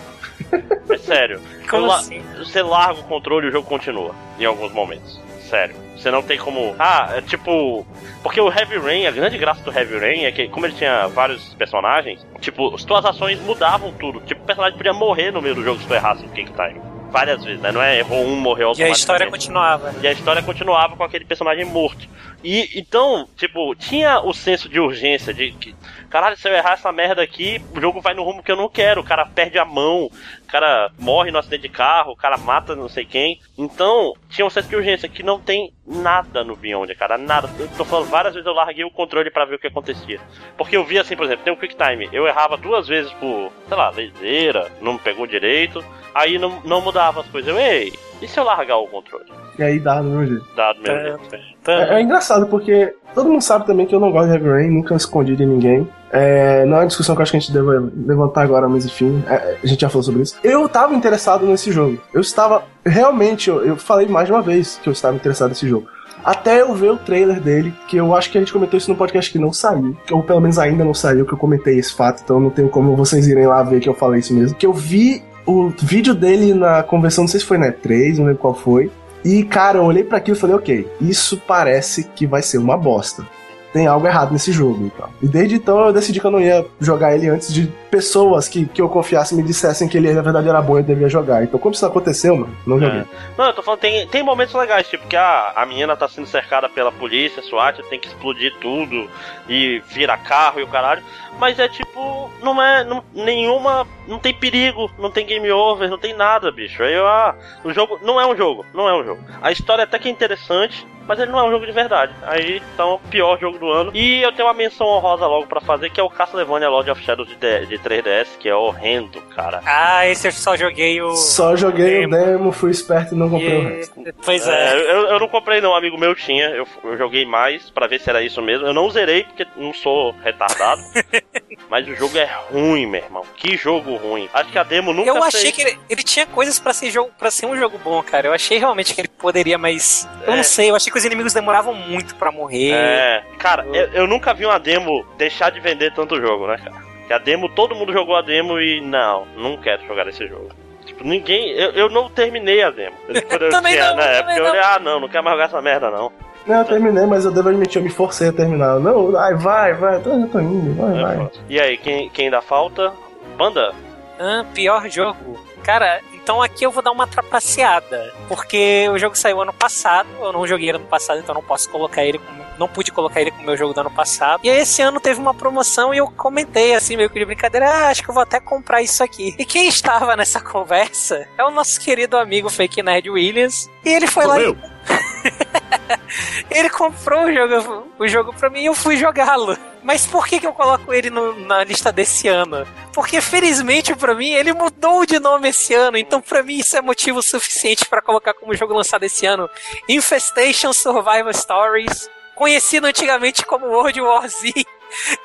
É sério. Como Eu assim? Você larga o controle e o jogo continua em alguns momentos. Sério. Você não tem como. Ah, é tipo. Porque o Heavy Rain, a grande graça do Heavy Rain é que, como ele tinha vários personagens, tipo, as tuas ações mudavam tudo. Tipo, o personagem podia morrer no meio do jogo se tu errasse o Quick Time. Várias vezes, né? Não é errou um, morreu E a história continuava. E a história continuava com aquele personagem morto. E então, tipo, tinha o senso de urgência de que, caralho, se eu errar essa merda aqui, o jogo vai no rumo que eu não quero. O cara perde a mão, o cara morre no acidente de carro, o cara mata não sei quem. Então, tinha um senso de urgência que não tem nada no Beyond, cara, nada. Eu tô falando várias vezes eu larguei o controle pra ver o que acontecia. Porque eu vi assim, por exemplo, tem um Quick Time, eu errava duas vezes por, sei lá, lezeira, não pegou direito, aí não, não mudava as coisas. Eu, ei, e se eu largar o controle? E aí dá do meu jeito. Dado meu Tá. jeito. Tá. É, é engraçado porque todo mundo sabe também que eu não gosto de Heavy Rain, nunca escondi de ninguém. É, não é uma discussão que eu acho que a gente deve levantar agora, mas enfim, é, a gente já falou sobre isso. Eu tava interessado nesse jogo. Eu estava. Realmente, eu, eu falei mais de uma vez que eu estava interessado nesse jogo. Até eu ver o trailer dele, que eu acho que a gente comentou isso no podcast que não saiu, ou pelo menos ainda não saiu, que eu comentei esse fato, então não tenho como vocês irem lá ver que eu falei isso mesmo. Que eu vi o vídeo dele na convenção, não sei se foi na E3, não lembro qual foi. E, cara, eu olhei pra aquilo e falei, ok, isso parece que vai ser uma bosta. Tem algo errado nesse jogo e tal. E desde então eu decidi que eu não ia jogar ele antes de pessoas que, que eu confiasse me dissessem que ele na verdade era bom e eu devia jogar. Então, como isso aconteceu, mano, não joguei. É. Não, eu tô falando, tem, tem momentos legais, tipo que a, a menina tá sendo cercada pela polícia, SWAT, tem que explodir tudo e vira carro e o caralho. Mas é tipo, não é não, nenhuma. Não tem perigo, não tem game over, não tem nada, bicho. Aí ah, o jogo não é um jogo, não é um jogo. A história até que é interessante, mas ele não é um jogo de verdade. Aí então, o pior jogo do ano. E eu tenho uma menção honrosa logo pra fazer, que é o Castlevania Lord of Shadows de, de 3DS, que é horrendo, cara. Ah, esse eu só joguei o. Só joguei Demo. o demo, fui esperto e não comprei o E- resto. Pois É, é. eu, eu não comprei não, um amigo meu tinha, eu, eu joguei mais pra ver se era isso mesmo. Eu não zerei porque não sou retardado, mas o jogo é ruim, meu irmão. Que jogo ruim. Acho que a demo nunca Eu achei fez- que ele, ele tinha coisas pra ser jogo para ser um jogo bom, cara. Eu achei realmente que ele poderia, mas eu É. não sei. Eu achei que os inimigos demoravam muito pra morrer. É, cara, eu, eu nunca vi uma demo deixar de vender tanto jogo, né, cara? Que a demo, todo mundo jogou a demo e não, não quero jogar esse jogo. Tipo, ninguém. Eu, eu não terminei a demo. Eu Também tinha, não, na também época, eu não. olhei, ah, não, não quero mais jogar essa merda, não. Não, eu terminei, mas eu devo admitir, eu me forcei a terminar. Não, ai, vai, vai, eu tô, eu tô indo, vai, É vai. E aí, quem, quem ainda falta? Banda? Ah, pior jogo. Cara, então aqui eu vou dar uma trapaceada. Porque o jogo saiu ano passado, eu não joguei ano passado, então não posso colocar ele como. Não pude colocar ele como meu jogo do ano passado. E aí esse ano teve uma promoção e eu comentei assim, meio que de brincadeira, ah, acho que eu vou até comprar isso aqui. E quem estava nessa conversa é o nosso querido amigo Fake Nerd Williams. E ele foi lá e ele comprou o jogo, o jogo pra mim e eu fui jogá-lo. Mas por que, que eu coloco ele no- na lista desse ano? Porque felizmente pra mim ele mudou de nome esse ano, então pra mim isso é motivo suficiente pra colocar como jogo lançado esse ano Infestation Survival Stories, conhecido antigamente como World War Z.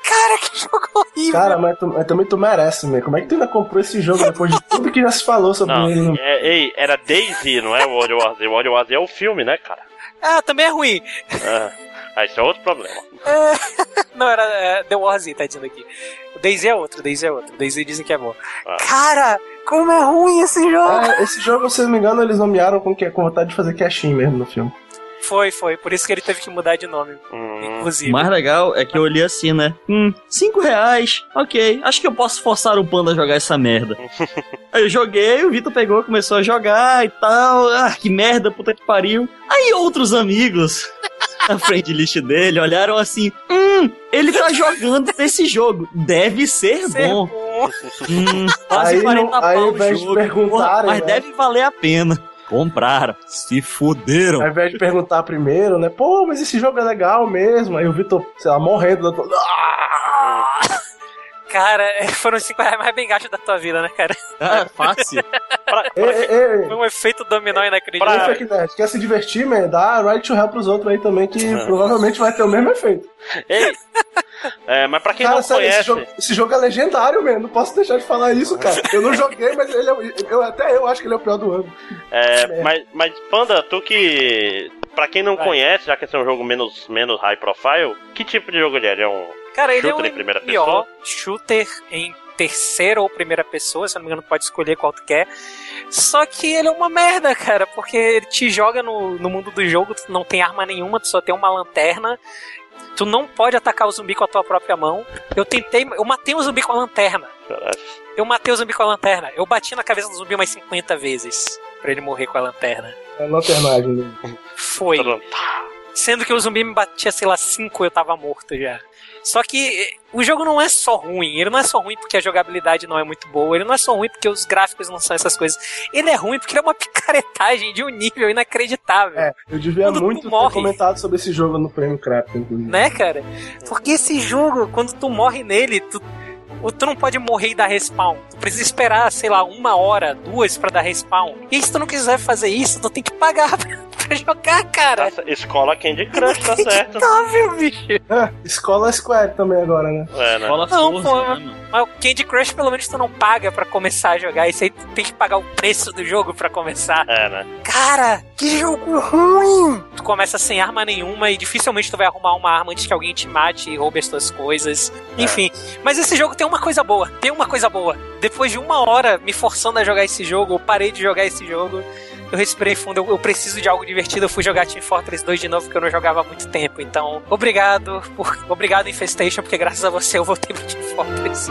Cara, que jogo horrível! Cara, mas, tu- mas também tu merece, meu. Como é que tu ainda comprou esse jogo depois de tudo que já se falou sobre Não, ele? no- é, ei, era Daisy, não é o World War Z. O World War Z é o filme, né, cara? Ah, também é ruim. Ah, isso é outro problema. Não, era é, The War Z, tá dizendo aqui. O Daisy é outro, o Daisy é outro. O Daisy dizem que é bom. Ah. Cara, como é ruim esse jogo! Ah, esse jogo, se eu não me engano, eles nomearam com, que- com vontade de fazer cashin mesmo no filme. Foi, foi. Por isso que ele teve que mudar de nome, Hum, inclusive. O mais legal é que eu olhei assim, né? Hum, cinco reais, ok. Acho que eu posso forçar o Panda a jogar essa merda. Aí eu joguei, o Vitor pegou, começou a jogar e tal. Ah, que merda, puta que pariu. Aí outros amigos na frente list dele olharam assim: Hum, ele tá jogando esse jogo. Deve ser Ser bom. bom. Hum, quase Aí 40 não- aí, pau o jogo, mas né? deve valer a pena. Compraram. Se fuderam. Ao invés de perguntar primeiro, né? Pô, mas esse jogo é legal mesmo. Aí o Vitor, sei lá, morrendo. do- Ah! Cara, é, foram os 5 reais mais bem gastos da tua vida, né, cara? Ah, fácil. pra- Ei, pra- ei, ei, Foi um efeito dominó Ei, inacreditável. Fake Nerd, quer se divertir, man? Dá right to help pros outros aí também, que provavelmente vai ter o mesmo efeito. ei, é, mas pra quem cara, não esse conhece, jogo, esse jogo é legendário, man. Não posso deixar de falar isso, cara. Eu não joguei, mas ele é, o- eu, até eu acho que ele é o pior do ano. é, mas, mas Panda, tu que. Pra quem não Vai. conhece, já que esse é um jogo menos, menos high profile, que tipo de jogo ele é? Ele é um. Cara, ele é Shooter um em primeira MMO, pessoa? shooter em terceira ou primeira pessoa, se eu não me engano, pode escolher qual tu quer. Só que ele é uma merda, cara, porque ele te joga no, no mundo do jogo, tu não tem arma nenhuma, tu só tem uma lanterna. Tu não pode atacar o zumbi com a tua própria mão. Eu tentei, eu matei um zumbi com a lanterna. Caralho. Eu matei o zumbi com a lanterna. Eu bati na cabeça do zumbi umas 50 vezes pra ele morrer com a lanterna. É lanternagem. Né? Foi. Tá. Sendo que o zumbi me batia, sei lá, 5 eu tava morto já. Só que eh, o jogo não é só ruim. Ele não é só ruim porque a jogabilidade não é muito boa. Ele não é só ruim porque os gráficos não são essas coisas. Ele é ruim porque ele é uma picaretagem de um nível inacreditável. É, eu devia Quando muito ter morre. comentado sobre esse jogo no Prêmio Crap, inclusive. Né, cara? Porque esse jogo, quando tu morre nele, tu, tu não pode morrer e dar respawn. Tu precisa esperar, sei lá, uma hora, duas pra dar respawn. E se tu não quiser fazer isso, tu tem que pagar pra, pra jogar, cara. Escola Candy Crush, tá certo. Inacreditável, bicho. É, Escola Square também agora, né? É, né? Fala Não, pô. né? Mas o Candy Crush, pelo menos, tu não paga pra começar a jogar. Isso aí tu tem que pagar o preço do jogo pra começar. É, né? Cara, que jogo ruim! Tu começa sem arma nenhuma e dificilmente tu vai arrumar uma arma antes que alguém te mate e roube as tuas coisas. Enfim, mas esse jogo tem uma coisa boa. Tem uma coisa boa. Depois de uma hora me forçando a jogar esse jogo, eu parei de jogar esse jogo. Eu respirei fundo, eu, eu preciso de algo divertido. Eu fui jogar Team Fortress 2 de novo, porque eu não jogava há muito tempo. Então, obrigado, por, obrigado Infestation, porque graças a você eu voltei pro Team Fortress.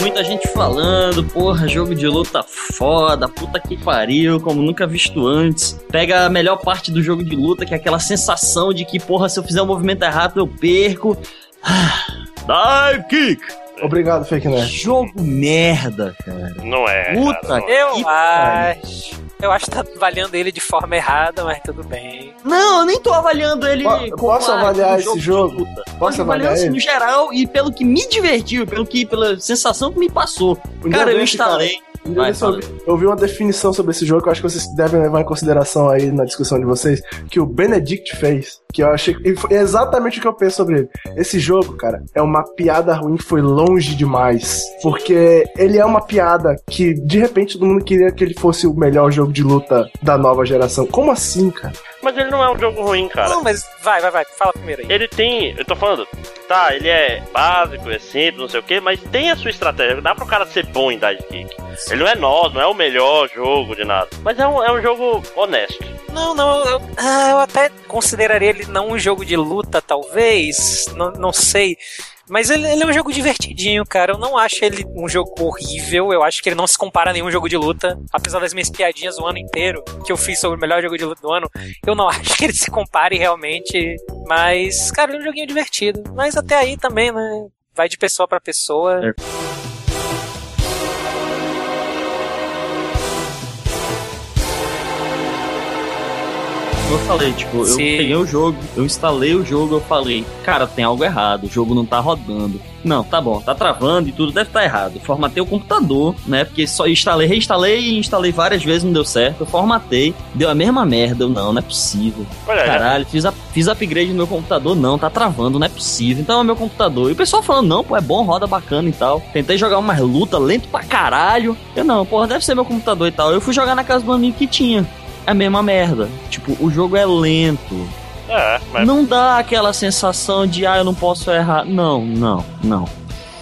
Muita gente falando, porra, jogo de luta foda, puta que pariu, como nunca visto antes. Pega a melhor parte do jogo de luta, que é aquela sensação de que, porra, se eu fizer um movimento errado eu perco. Ah, Dive kick! Obrigado, Fake Nerd. Jogo merda, cara. Não é. Puta cara, não é. Eu Que pariu. acho. Eu acho que tá avaliando ele de forma errada, mas tudo bem. Não, eu nem tô avaliando ele Po- posso avaliar um esse jogo? luta. Posso avaliar assim, ele? no geral e pelo que me divertiu, pelo que, pela sensação que me passou. Um Cara, eu desse, instalei. Vai, eu, vi, eu vi uma definição sobre esse jogo que eu acho que vocês devem levar em consideração aí na discussão de vocês, que o Benedict fez, que eu achei e foi exatamente o que eu penso sobre ele. Esse jogo, cara, é uma piada ruim que foi longe demais, porque ele é uma piada que de repente todo mundo queria que ele fosse o melhor jogo de luta da nova geração. Como assim, cara? Mas ele não é um jogo ruim, cara. Não, mas vai, vai, vai. Fala primeiro aí. Ele tem. Eu tô falando, tá, ele é básico, é simples, não sei o que, mas tem a sua estratégia. Dá pro cara ser bom em Dive Kick. Ele não é nós, não é o melhor jogo de nada. Mas é um, é um jogo honesto. Não, não, eu, ah, eu até consideraria ele não um jogo de luta, talvez. Não, não sei. Mas ele, ele é um jogo divertidinho, cara. Eu não acho ele um jogo horrível. Eu acho que ele não se compara a nenhum jogo de luta. Apesar das minhas piadinhas o ano inteiro que eu fiz sobre o melhor jogo de luta do ano, eu não acho que ele se compare realmente. Mas, cara, ele é um joguinho divertido. Mas até aí também, né? Vai de pessoa pra pessoa. É. eu falei, tipo, eu Sim. peguei o jogo, eu instalei o jogo, eu falei, cara, tem algo errado, o jogo não tá rodando. Não, tá bom, tá travando e tudo deve estar errado. Formatei o computador, né? Porque só instalei, reinstalei e instalei várias vezes, não deu certo. Eu formatei, deu a mesma merda. Eu, não, não é possível. Olha, Caralho, fiz, a, fiz upgrade no meu computador, não, tá travando, não é possível. Então é o meu computador. E o pessoal falando, não, pô, é bom, roda bacana e tal. Tentei jogar umas luta lento pra caralho. Eu não, porra, deve ser meu computador e tal. Eu fui jogar na casa do amigo que tinha. É a mesma merda. Tipo, o jogo é lento. É, mas Não dá aquela sensação de, ah, eu não posso errar. Não, não, não.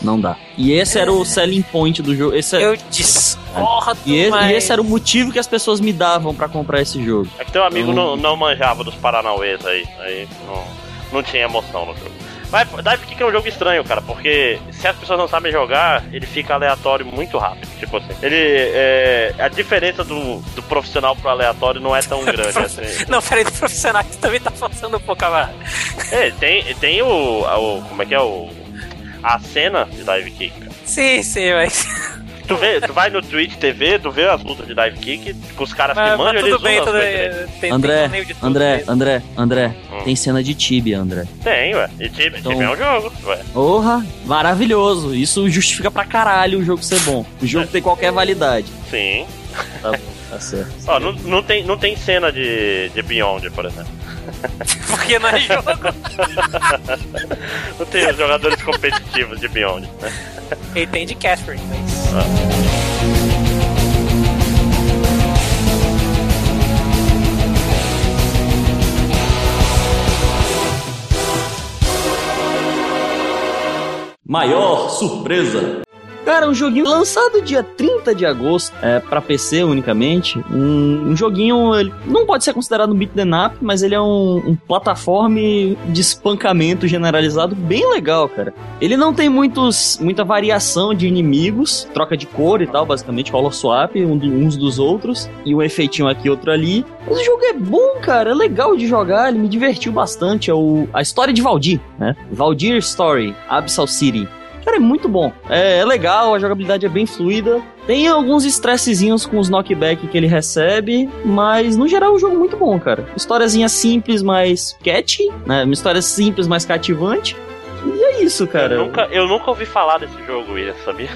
Não dá. E esse era o selling point do jogo. Esse é- Eu discordo, e, esse, mas... e esse era o motivo que as pessoas me davam pra comprar esse jogo. é que teu amigo Hum. não, não manjava dos Paranauês aí. Aí não, não tinha emoção no jogo. Mas Dive Kick é um jogo estranho, cara, porque se as pessoas não sabem jogar, ele fica aleatório muito rápido. Tipo assim, ele. É, a diferença do, do profissional pro aleatório não é tão grande assim. Não, peraí, do profissional que também tá forçando um pouco a. É, tem, tem o, o. Como é que é o. A cena de Dive Kick, cara. Sim, sim, mas... Tu, vê, tu vai no Twitch TV, tu vê as lutas de Dive Kick, com os caras que Mas, manjam, mas eles tudo bem, tudo bem. Tem, tem André, tudo André, mesmo. André, André, Hum. tem cena de Tibia, André. Tem, ué. E Tibia, Então- Tibia é um jogo, ué. Porra, maravilhoso. Isso justifica pra caralho o jogo ser bom. O jogo tem qualquer validade. Sim. Tá bom, tá certo. Ó, não, não, tem, não tem cena de, de Beyond, por exemplo. Porque não é jogo. Não tem os jogadores competitivos de Beyond. Né? Ele tem de Catherine, mas... Maior surpresa. Cara, um joguinho lançado dia 30 de agosto, é, para PC unicamente. Um, um joguinho, ele não pode ser considerado um beat'em up, mas ele é um, um plataforma de espancamento generalizado bem legal, cara. Ele não tem muitos, muita variação de inimigos, troca de cor e tal, basicamente, color swap um uns dos outros, e um efeitinho aqui, outro ali. Mas o jogo é bom, cara, é legal de jogar, ele me divertiu bastante. É o, a história de Valdir, né? Valdir Story, Abyssal City. Cara, é muito bom. É, é legal, a jogabilidade é bem fluida. Tem alguns estressezinhos com os knockback que ele recebe, mas no geral é um jogo muito bom, cara. Historiazinha simples, mas catchy, né? Uma história simples, mas cativante. E é isso, cara. Eu, nunca, eu nunca ouvi falar desse jogo, William, sabia?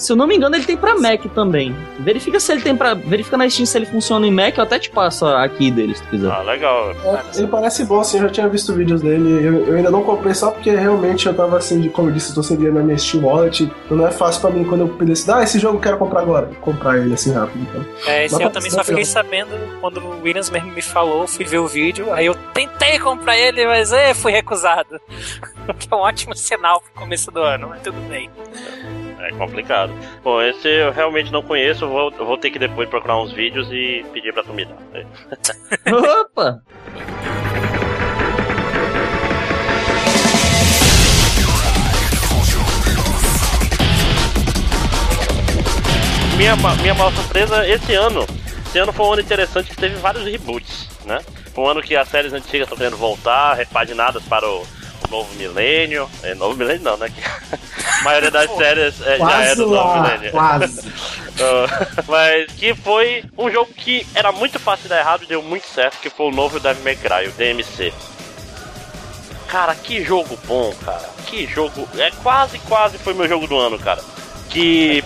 Se eu não me engano, ele tem pra Mac também. Verifica se ele tem para, verifica na Steam se ele funciona em Mac, eu até te passo aqui dele se tu quiser. Ah, legal. É, ele parece bom, assim, eu já tinha visto vídeos dele. Eu, eu ainda não comprei só porque realmente eu tava assim, de, como eu disse, eu tô sem dinheiro na minha Steam Wallet. Então não é fácil pra mim quando eu pedisse, ah, esse jogo eu quero comprar agora. Comprar ele assim rápido. Então. É, esse Mas eu tá também só certo. fiquei sabendo quando o Williams mesmo me falou, fui ver o vídeo, aí eu tentei comprar ele, mas é, fui recusado. Que é um ótimo sinal pro começo do ano, mas tudo bem. É complicado. Bom, esse eu realmente não conheço, vou, vou ter que depois procurar uns vídeos e pedir pra tu me dar. É. Opa! Minha, minha maior surpresa esse ano. Esse ano foi um ano interessante que teve vários reboots, né? Foi um ano que as séries antigas estão querendo voltar, repaginadas para o, o novo milênio. É, novo milênio não, né? A maioria das séries é, já é Quase do novo milênio. quase. Uh, mas que foi um jogo que era muito fácil de dar errado e deu muito certo, que foi o novo Devil May Cry, o DMC. Cara, que jogo bom, cara. Que jogo. É quase, quase foi meu jogo do ano, cara. Que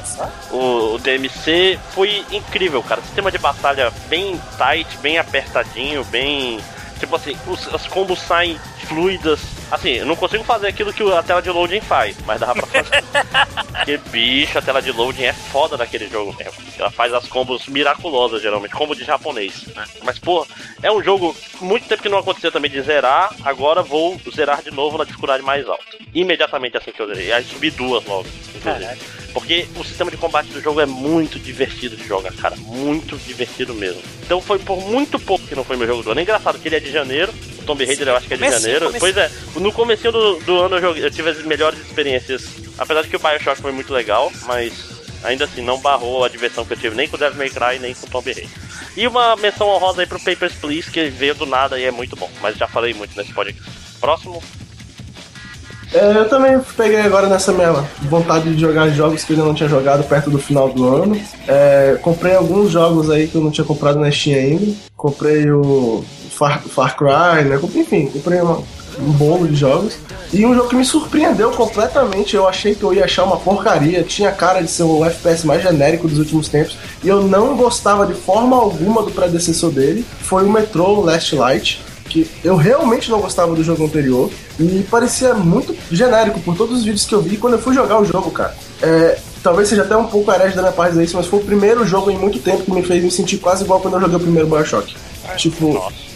o DMC foi incrível, cara. Sistema de batalha bem tight, bem apertadinho, bem. Tipo assim, os, as combos saem fluidas. Assim, eu não consigo fazer aquilo que a tela de loading faz, mas dava pra fazer. Porque, bicho, a tela de loading é foda daquele jogo mesmo. Ela faz as combos miraculosas, geralmente, combo de japonês. né? Mas, pô, é um jogo muito tempo que não acontecia também de zerar. Agora vou zerar de novo na dificuldade mais alta. Imediatamente assim que eu zerei. Aí subi duas logo, inclusive. Caralho. Porque o sistema de combate do jogo é muito divertido de jogar, cara. Muito divertido mesmo. Então foi por muito pouco que não foi meu jogo do ano. É engraçado que ele é de janeiro. O Tomb Raider eu acho que é de janeiro. Pois é, no comecinho do, do ano eu, joguei- eu tive as melhores experiências. Apesar de que o Bioshock foi muito legal, mas ainda assim não barrou a diversão que eu tive nem com o Devil May Cry, nem com o Tomb Raider. E uma menção honrosa aí pro Papers, Please, que veio do nada e é muito bom. Mas já falei muito nesse podcast. Próximo. É, eu também peguei agora nessa minha vontade de jogar jogos que eu ainda não tinha jogado perto do final do ano. É, comprei alguns jogos aí que eu não tinha comprado na Steam ainda. Comprei o Far, Far Cry, né? Enfim, comprei uma- um bolo de jogos. E um jogo que me surpreendeu completamente. Eu achei que eu ia achar uma porcaria. Tinha cara de ser o FPS mais genérico dos últimos tempos. E eu não gostava de forma alguma do predecessor dele. Foi o Metro Last Light que eu realmente não gostava do jogo anterior e parecia muito genérico por todos os vídeos que eu vi quando eu fui jogar o jogo, cara. É, talvez seja até um pouco herege da minha parte isso, mas foi o primeiro jogo em muito tempo que me fez me sentir quase igual quando eu joguei o primeiro Bioshock. Tipo, Nossa.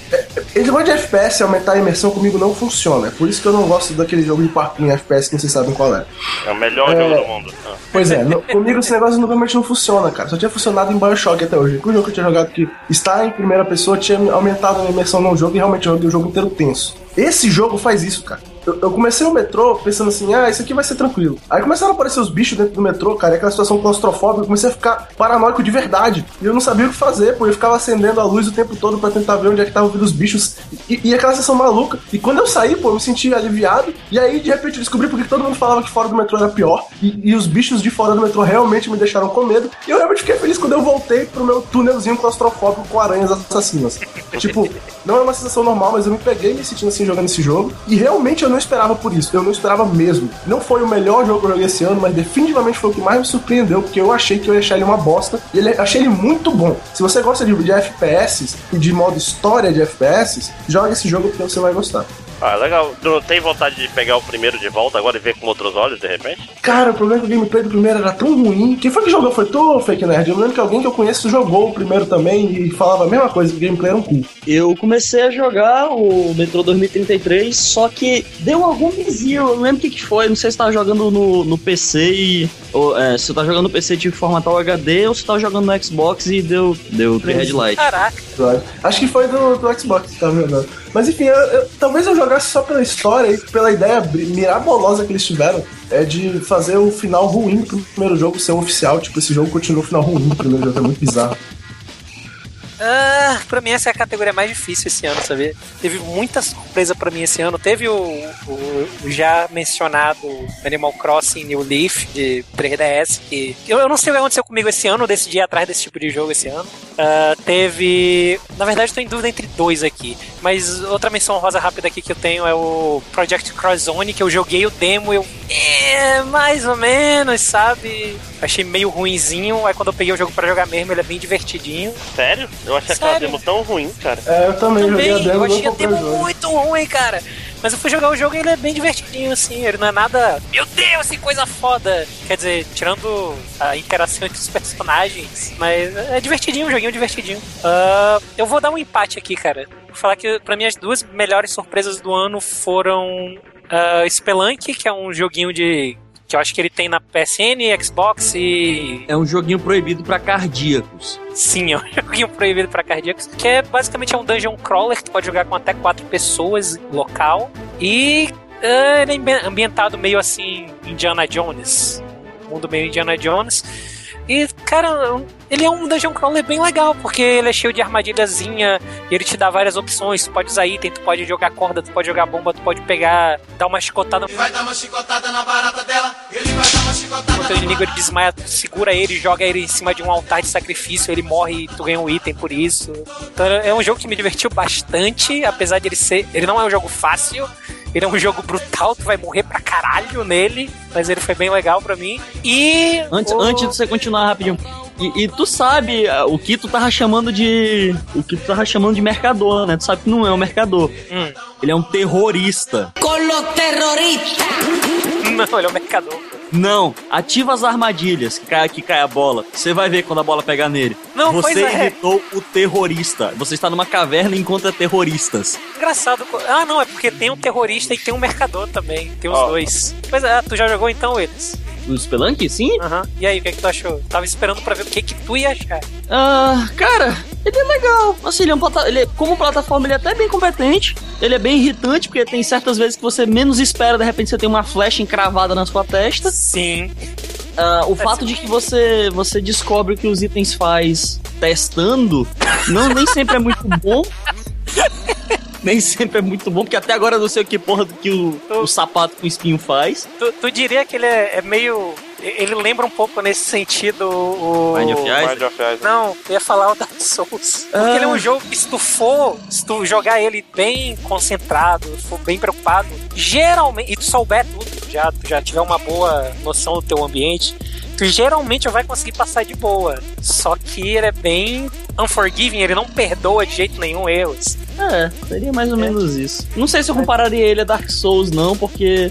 Esse negócio de FPS, aumentar a imersão comigo não funciona. É por isso que eu não gosto daquele jogo de em FPS que vocês sabem qual é. É o melhor É. jogo do mundo. Ah. Pois é, no- comigo esse negócio normalmente não funciona, cara. Só tinha funcionado em Bioshock até hoje. O jogo que eu tinha jogado que está em primeira pessoa tinha aumentado a imersão no jogo e realmente eu joguei o jogo inteiro tenso. Esse jogo faz isso, cara. Eu, eu comecei o metrô pensando assim, ah, isso aqui vai ser tranquilo. Aí começaram a aparecer os bichos dentro do metrô, cara, e aquela situação claustrofóbica, eu comecei a ficar paranoico de verdade. E eu não sabia o que fazer, pô, eu ficava acendendo a luz o tempo todo pra tentar ver onde é que tava vindo os bichos. E, e aquela sensação maluca. E quando eu saí, pô, eu me senti aliviado. E aí, de repente, eu descobri porque todo mundo falava que fora do metrô era pior. E, e os bichos de fora do metrô realmente me deixaram com medo. E eu realmente fiquei feliz quando eu voltei pro meu túnelzinho claustrofóbico com aranhas assassinas. tipo, não é uma sensação normal, mas eu me peguei me sentindo assim jogando esse jogo. E realmente eu não esperava por isso. Eu não esperava mesmo. Não foi o melhor jogo que eu joguei esse ano, mas definitivamente foi o que mais me surpreendeu, porque eu achei que eu ia achar ele uma bosta. E ele, achei ele muito bom. Se você gosta de, de FPS e de modo história de FPS, joga esse jogo porque você vai gostar. Ah, legal. Tu não tem vontade de pegar o primeiro de volta agora e ver com outros olhos, de repente? Cara, o problema é que o gameplay do primeiro era tão ruim. Quem foi que jogou? Foi tu, Fake Nerd? Eu lembro que alguém que eu conheço jogou o primeiro também e falava a mesma coisa, que o gameplay era um cu. Eu comecei a jogar o Metro 2033, só que deu algum vizinho, eu não lembro o que, que foi, não sei se tava jogando no, no PC e. Ou, é, se eu tava jogando no PC tive que formatar o HD, ou se eu tava jogando no Xbox e deu, deu Tree Red Light. Caraca. Acho que foi do, do Xbox que tava jogando. Mas enfim, eu- eu- talvez eu jogasse só pela história e pela ideia mirabolosa que eles tiveram é de fazer o final ruim pro primeiro jogo ser oficial. Tipo, esse jogo continua o final ruim do primeiro jogo, é muito bizarro. Ah, pra mim essa é a categoria mais difícil esse ano, sabe? Teve muita surpresa pra mim esse ano. Teve o, o- já mencionado Animal Crossing New Leaf de 3DS, que eu, eu não sei o que aconteceu comigo esse ano, decidi ir atrás desse tipo de jogo esse ano. Ah, teve. Na verdade, tô em dúvida entre dois aqui. Mas outra menção rosa rápida aqui que eu tenho é o Project Cross Zone, que eu joguei o demo, eu. É, mais ou menos, sabe? Achei meio ruinzinho. Aí quando eu peguei o jogo pra jogar mesmo, ele é bem divertidinho. Sério? Eu achei aquela Sério? demo tão ruim, cara. É, eu também, joguei a Também, demo eu achei a demo jogo. muito ruim, cara. Mas eu fui jogar o jogo e ele é bem divertidinho, assim. Ele não é nada. Meu Deus, que coisa foda! Quer dizer, tirando a interação entre os personagens. Mas é divertidinho, um joguinho divertidinho. Ah, eu vou dar um empate aqui, cara. Vou falar que pra mim as duas melhores surpresas do ano foram ah, Spelunk, que é um joguinho de. Que eu acho que ele tem na PSN, Xbox e É um joguinho proibido pra cardíacos. Sim, é um joguinho proibido pra cardíacos. Que é basicamente é um dungeon crawler que tu pode jogar com até quatro pessoas local. E é, ele é ambi- ambientado meio assim, Indiana Jones. Mundo meio Indiana Jones. E, cara, ele é um dungeon crawler bem legal, porque ele é cheio de armadilhazinha, e ele te dá várias opções. Tu pode usar item, tu pode jogar corda, tu pode jogar bomba, tu pode pegar, dar uma chicotada. Ele vai dar uma chicotada na barata dela, ele vai dar uma chicotada Enquanto o inimigo ele desmaia, tu segura ele, joga ele em cima de um altar de sacrifício, ele morre e tu ganha um item por isso. Então é um jogo que me divertiu bastante, apesar de ele ser. Ele não é um jogo fácil, ele é um jogo brutal, tu vai morrer pra caralho nele, mas ele foi bem legal pra mim. E. Antes, o- antes de você continuar rapidinho. E, e tu sabe ah, o que tu tava chamando de. O que tu tava chamando de mercador, né? Tu sabe que não é um mercador. Hum. Ele é um terrorista. Não, ele é um mercador. Não, ativa as armadilhas que cai, que cai a bola. Você vai ver quando a bola pegar nele. Não, Você pois é. irritou o terrorista. Você está numa caverna e encontra terroristas. Engraçado. Ah, não, é porque tem um terrorista e tem um mercador também. Tem os Ó. dois. Pois é, tu já jogou então eles? O Spelunk, sim? Aham. E aí, o que, é que tu achou? Tava esperando pra ver o que, que tu ia achar. Ah, cara, ele é legal. Assim, ele é um plata... ele é- como plataforma, ele é até bem competente. Ele é bem irritante, porque tem certas vezes que você menos espera, de repente você tem uma flecha encravada na sua testa. Sim. Ah, o fato de que você, você descobre o que os itens faz testando, não, nem sempre é muito bom. nem sempre é muito bom, porque até agora eu não sei o que porra do que o, o sapato com espinho faz. Tu, tu diria que ele é, é meio. Ele lembra um pouco nesse sentido o. Mind of Isaac? Mind of Isaac. Não, eu ia falar o Dark Souls. Porque Ah. ele é um jogo que se tu for, se tu jogar ele bem concentrado, for bem preocupado, geralmente, e tu souber tudo, já, tu já tiver uma boa noção do teu ambiente, tu geralmente vai conseguir passar de boa. Só que ele é bem unforgiving, ele não perdoa de jeito nenhum erros. É, seria mais ou menos isso. Não sei se eu compararia ele a Dark Souls, não, porque.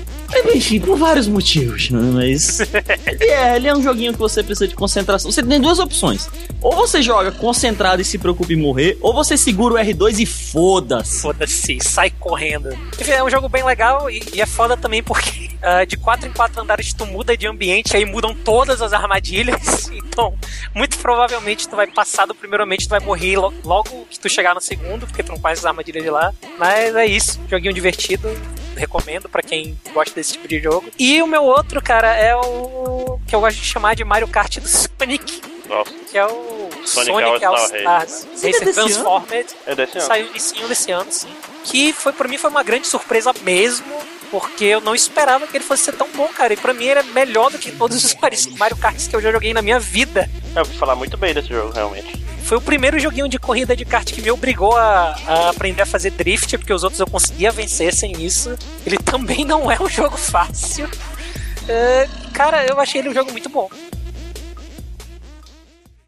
Enfim, por vários motivos, né? Mas. ele, é, ele é um joguinho que você precisa de concentração. Você tem duas opções. Ou você joga concentrado e se preocupa em morrer, ou você segura o R2 e foda-se. Foda-se, sai correndo. Enfim, é um jogo bem legal e, e é foda também porque ah, de 4 em 4 andares tu muda de ambiente, aí mudam todas as armadilhas. Então, muito provavelmente tu vai passar do primeiro ambiente, tu vai morrer lo- logo que tu chegar no segundo, porque tu não faz as armadilhas de lá. Mas é isso, joguinho divertido. Recomendo pra quem gosta desse tipo de jogo. E o meu outro, cara, é o que eu gosto de chamar de Mario Kart do Sonic, Nossa, que é o Sonic Sonic All-Star All-Stars Esse é Racer ano? Transformed. é desse ano. Saiu inicinho desse ano, sim. Que foi para mim foi uma grande surpresa mesmo, porque eu não esperava que ele fosse ser tão bom, cara. E pra mim ele é melhor do que todos os Mario Mario Karts que eu já joguei na minha vida. Eu vou falar muito bem desse jogo, realmente. Foi o primeiro joguinho de corrida de kart que me obrigou a, a aprender a fazer drift, porque os outros eu conseguia vencer sem isso. Ele também não é um jogo fácil. É, cara, eu achei ele um jogo muito bom.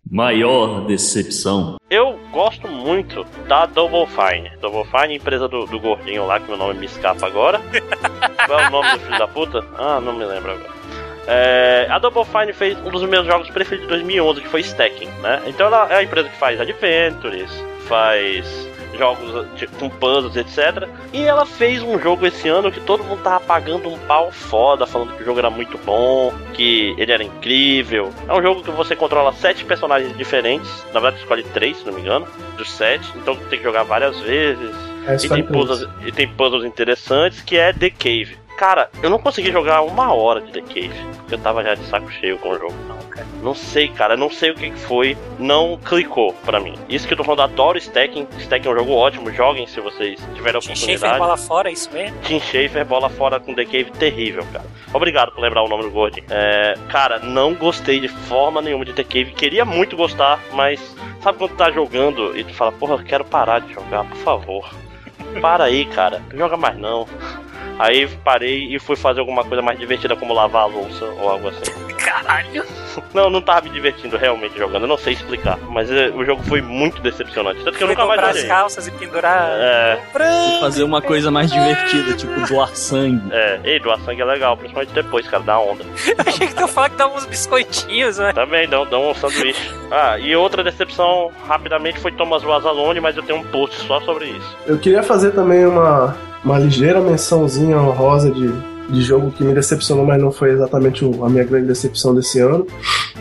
Maior decepção. Eu gosto muito da Double Fine. Double Fine, empresa do, do gordinho lá, que meu nome me escapa agora. Qual é o nome do filho da puta? Ah, não me lembro agora. É, a Double Fine fez um dos meus jogos preferidos de 2011, que foi Stacking, né? Então ela é a empresa que faz Adventures, faz jogos de- com puzzles, etc. E ela fez um jogo esse ano que todo mundo tava pagando um pau foda, falando que o jogo era muito bom, que ele era incrível. É um jogo que você controla sete personagens diferentes, na verdade escolhe três, se não me engano, dos sete, então tem que jogar várias vezes. É, E tem, puzzles, e tem puzzles interessantes que é The Cave. Cara, eu não consegui jogar uma hora de The Cave, porque eu tava já de saco cheio com o jogo. Não, cara. Não sei, cara, não sei o que foi, não clicou pra mim. Isso que eu tô falando, adoro Stacking. Stacking é um jogo ótimo, joguem se vocês tiverem a Tim Schafer oportunidade. bola fora, é isso mesmo? Tim Schafer, bola fora com The Cave, terrível, cara. Obrigado por lembrar o nome do Gordon. É, cara, não gostei de forma nenhuma de The Cave. Queria muito gostar, mas sabe quando tu tá jogando e tu fala, porra, eu quero parar de jogar, por favor. Para aí, cara. Não joga mais não. Aí parei e fui fazer alguma coisa mais divertida, como lavar a louça ou algo assim. Caralho. Não, não tava me divertindo realmente jogando, eu não sei explicar. Mas é, o jogo foi muito decepcionante. Tanto que eu nunca mais dobrar as calças e pendurar. É, Branco. Fazer uma coisa mais divertida, tipo doar sangue. é. Ei, doar sangue é legal, principalmente depois, cara, dá onda. Eu achei que tu ia falar que dava uns biscoitinhos, né? Também dão, dão um sanduíche. Ah, e outra decepção, rapidamente, foi Thomas Alone, mas eu tenho um post só sobre isso. Eu queria fazer também uma, uma ligeira mençãozinha honrosa de, de jogo que me decepcionou, mas não foi exatamente a minha grande decepção desse ano.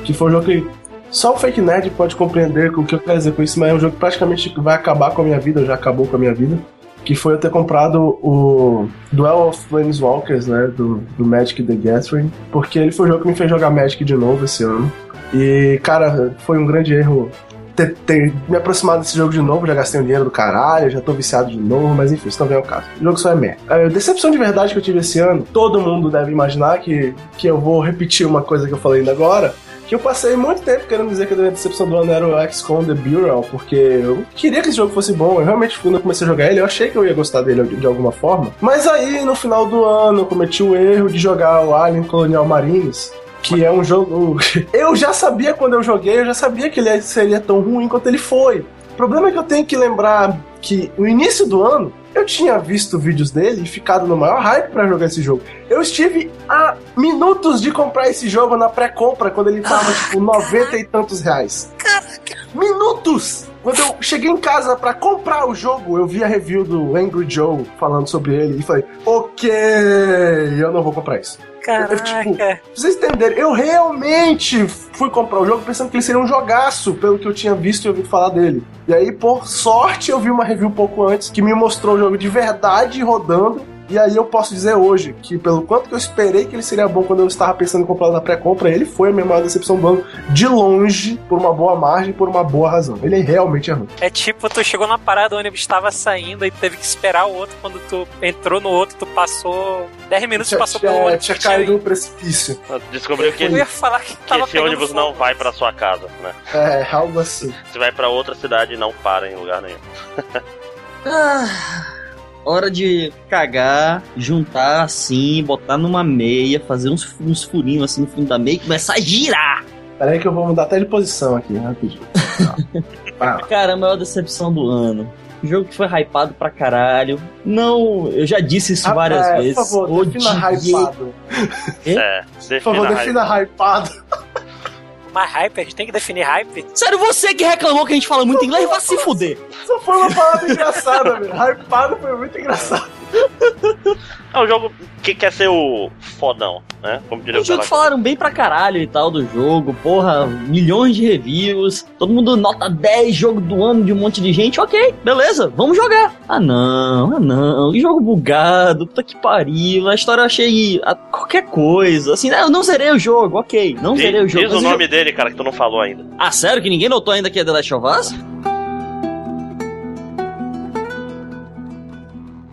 Que foi um jogo que só o Fake Nerd pode compreender o que eu quero dizer com isso, mas é um jogo que praticamente vai acabar com a minha vida, já acabou com a minha vida. Que foi eu ter comprado o Duel of Planeswalkers, né? Do, do Magic the Gathering. Porque ele foi o jogo que me fez jogar Magic de novo esse ano. E, cara, foi um grande erro ter, ter me aproximado desse jogo de novo. Já gastei um dinheiro do caralho, já tô viciado de novo, mas enfim, isso não vem ao caso. O jogo só é merda. A decepção de verdade que eu tive esse ano, todo mundo deve imaginar que, que eu vou repetir uma coisa que eu falei ainda agora que eu passei muito tempo querendo dizer que a minha decepção do ano era o XCOM The Bureau, porque eu queria que esse jogo fosse bom. Eu realmente, quando eu comecei a jogar ele, eu achei que eu ia gostar dele de, de alguma forma. Mas aí, no final do ano, eu cometi o erro de jogar o Alien Colonial Marines. Que é um jogo. Eu já sabia quando eu joguei, eu já sabia que ele seria tão ruim quanto ele foi. O problema é que eu tenho que lembrar que no início do ano eu tinha visto vídeos dele e ficado no maior hype para jogar esse jogo. Eu estive a minutos de comprar esse jogo na pré-compra quando ele tava tipo 90 e tantos reais. Minutos! Quando eu cheguei em casa para comprar o jogo, eu vi a review do Angry Joe falando sobre ele e falei: Ok, eu não vou comprar isso. Caraca. Eu, tipo, pra vocês entenderem, eu realmente fui comprar o jogo pensando que ele seria um jogaço, pelo que eu tinha visto e ouvido falar dele. E aí, por sorte, eu vi uma review um pouco antes que me mostrou o jogo de verdade rodando. E aí eu posso dizer hoje que, pelo quanto que eu esperei que ele seria bom quando eu estava pensando em comprar na pré-compra, ele foi a minha maior decepção do ano, de longe, por uma boa margem, por uma boa razão. Ele realmente é ruim. É tipo, tu chegou na parada, o ônibus estava saindo e teve que esperar o outro. Quando tu entrou no outro, tu passou 10 minutos e Tinha, passou pelo tinha, ônibus. tinha que tinha caído no precipício. Descobriu que, Eu ia falar que que tava esse ônibus fogo. não vai pra sua casa, né? É, algo assim. Você vai pra outra cidade e não para em lugar nenhum. Ah, hora de cagar, juntar assim, botar numa meia, fazer uns, uns furinhos assim no fundo da meia e começar a girar. Pera aí que eu vou mudar até de posição aqui, rapidinho. Lá. Cara, a maior decepção do ano. Jogo que foi hypado pra caralho. Não, eu já disse isso várias Ah, é, vezes. Por favor, defina hypado. É, Por favor, defina defina hypado. Mas hype, a gente tem que definir hype. Sério, você que reclamou que a gente fala muito inglês, vai se fuder. Só foi uma palavra engraçada, velho. Hypado foi muito engraçado. É um jogo que quer ser o fodão, né? Como diria o Os jogos Calaca. falaram bem pra caralho e tal do jogo, porra, milhões de reviews, todo mundo nota 10, jogo do ano de um monte de gente, ok, beleza, vamos jogar. Ah não, ah não, que jogo bugado, puta que pariu, a história eu achei ah, qualquer coisa, assim, né, eu não zerei o jogo, ok, não zerei o jogo. diz o nome jo- dele, cara, que tu não falou ainda. Ah, sério, que ninguém notou ainda que é The Last of Us?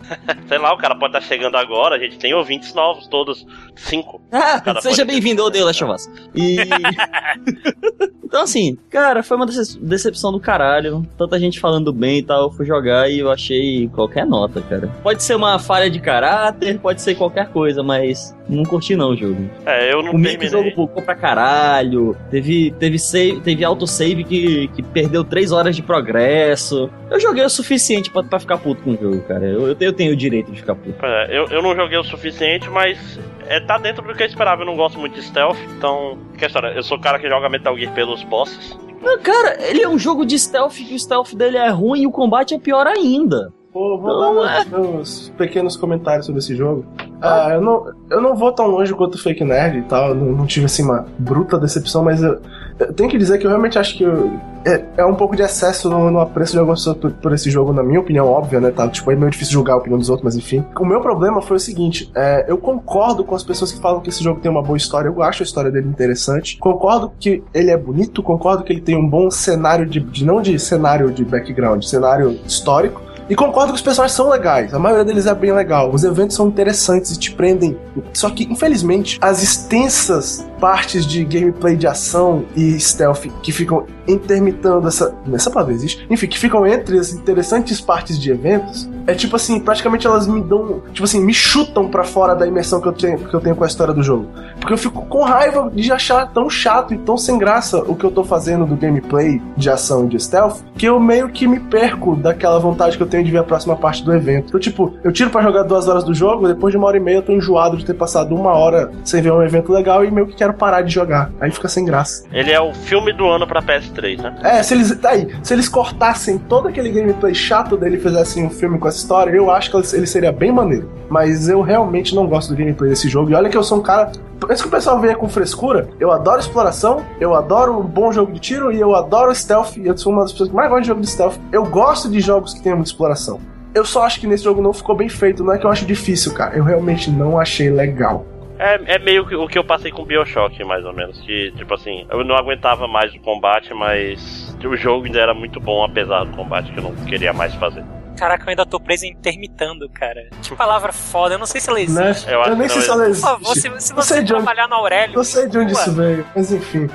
Sei lá, o cara pode estar chegando agora, a gente tem ouvintes novos, todos cinco. Ah, seja bem-vindo ao The Last of Us. E... então, assim, cara, foi uma dece- decepção do caralho. Tanta gente falando bem e tal. Eu fui jogar e eu achei qualquer nota, cara. Pode ser uma falha de caráter, pode ser qualquer coisa, mas não curti não o jogo. É, eu não Comigo que o jogo terminei. bugou pra caralho. Teve, teve, save, teve autosave que, que perdeu 3 horas de progresso. Eu joguei o suficiente pra, pra ficar puto com o jogo, cara. Eu, eu eu tenho o direito de ficar puto. É, eu, eu não joguei o suficiente, mas é, tá dentro do que eu esperava. Eu não gosto muito de stealth, então. Que história? Eu sou o cara que joga Metal Gear pelos bosses. Cara, ele é um jogo de stealth que o stealth dele é ruim e o combate é pior ainda. Vou, vou Não, dar meus, meus pequenos comentários sobre esse jogo. Ah, eu, não, eu não vou tão longe quanto o Fake Nerd e tal, não, não tive assim uma bruta decepção, mas eu, eu tenho que dizer que eu realmente acho que eu- é, é um pouco de excesso no, no apreço de algumas pessoas por, por esse jogo, na minha opinião, óbvia, né? Tá? Tipo, é meio difícil julgar a opinião dos outros, mas enfim. O meu problema foi o seguinte: é, eu concordo com as pessoas que falam que esse jogo tem uma boa história, eu acho a história dele interessante. Concordo que ele é bonito, concordo que ele tem um bom cenário de. de não de cenário de background, cenário histórico. E concordo que os personagens são legais, a maioria deles é bem legal, os eventos são interessantes e te prendem. Só que, infelizmente, as extensas partes de gameplay de ação e stealth que ficam intermitando essa. Essa palavra existe? Enfim, que ficam entre as interessantes partes de eventos. É tipo assim, praticamente elas me dão. Tipo assim, me chutam pra fora da imersão que eu tenho, que eu tenho com a história do jogo. Porque eu fico com raiva de achar tão chato e tão sem graça o que eu tô fazendo do gameplay de ação e de stealth, que eu meio que me perco daquela vontade que eu tenho de ver a próxima parte do evento. Então, tipo, eu tiro pra jogar duas horas do jogo, depois de uma hora e meia eu tô enjoado de ter passado uma hora sem ver um evento legal e meio que quero parar de jogar. Aí fica sem graça. Ele é o filme do ano pra PS3, né? É, se eles. tá Aí, se eles cortassem todo aquele gameplay chato dele e fizessem um filme com essa história, eu acho que ele seria bem maneiro. Mas eu realmente não gosto do gameplay desse jogo. E olha que eu sou um cara. Por isso que o pessoal venha com frescura. Eu adoro exploração, eu adoro um bom jogo de tiro e eu adoro stealth. Eu sou uma das pessoas que mais gosta de jogo de stealth. Eu gosto de jogos que tenham muita exploração. Eu só acho que nesse jogo não ficou bem feito. Não é que eu acho difícil, cara. Eu realmente não achei legal. É, é meio que o que eu passei com Bioshock, mais ou menos. Que, tipo assim, eu não aguentava mais o combate, mas o jogo ainda era muito bom, apesar do combate que eu não queria mais fazer. Caraca, eu ainda tô preso em intermitando, cara. Que palavra foda, eu não sei se ela Né? existe. Eu acho Eu nem que sei não se ela Por existe. favor, se, se Não você de onde, trabalhar no Aurélio. não sei de onde isso veio, mas enfim.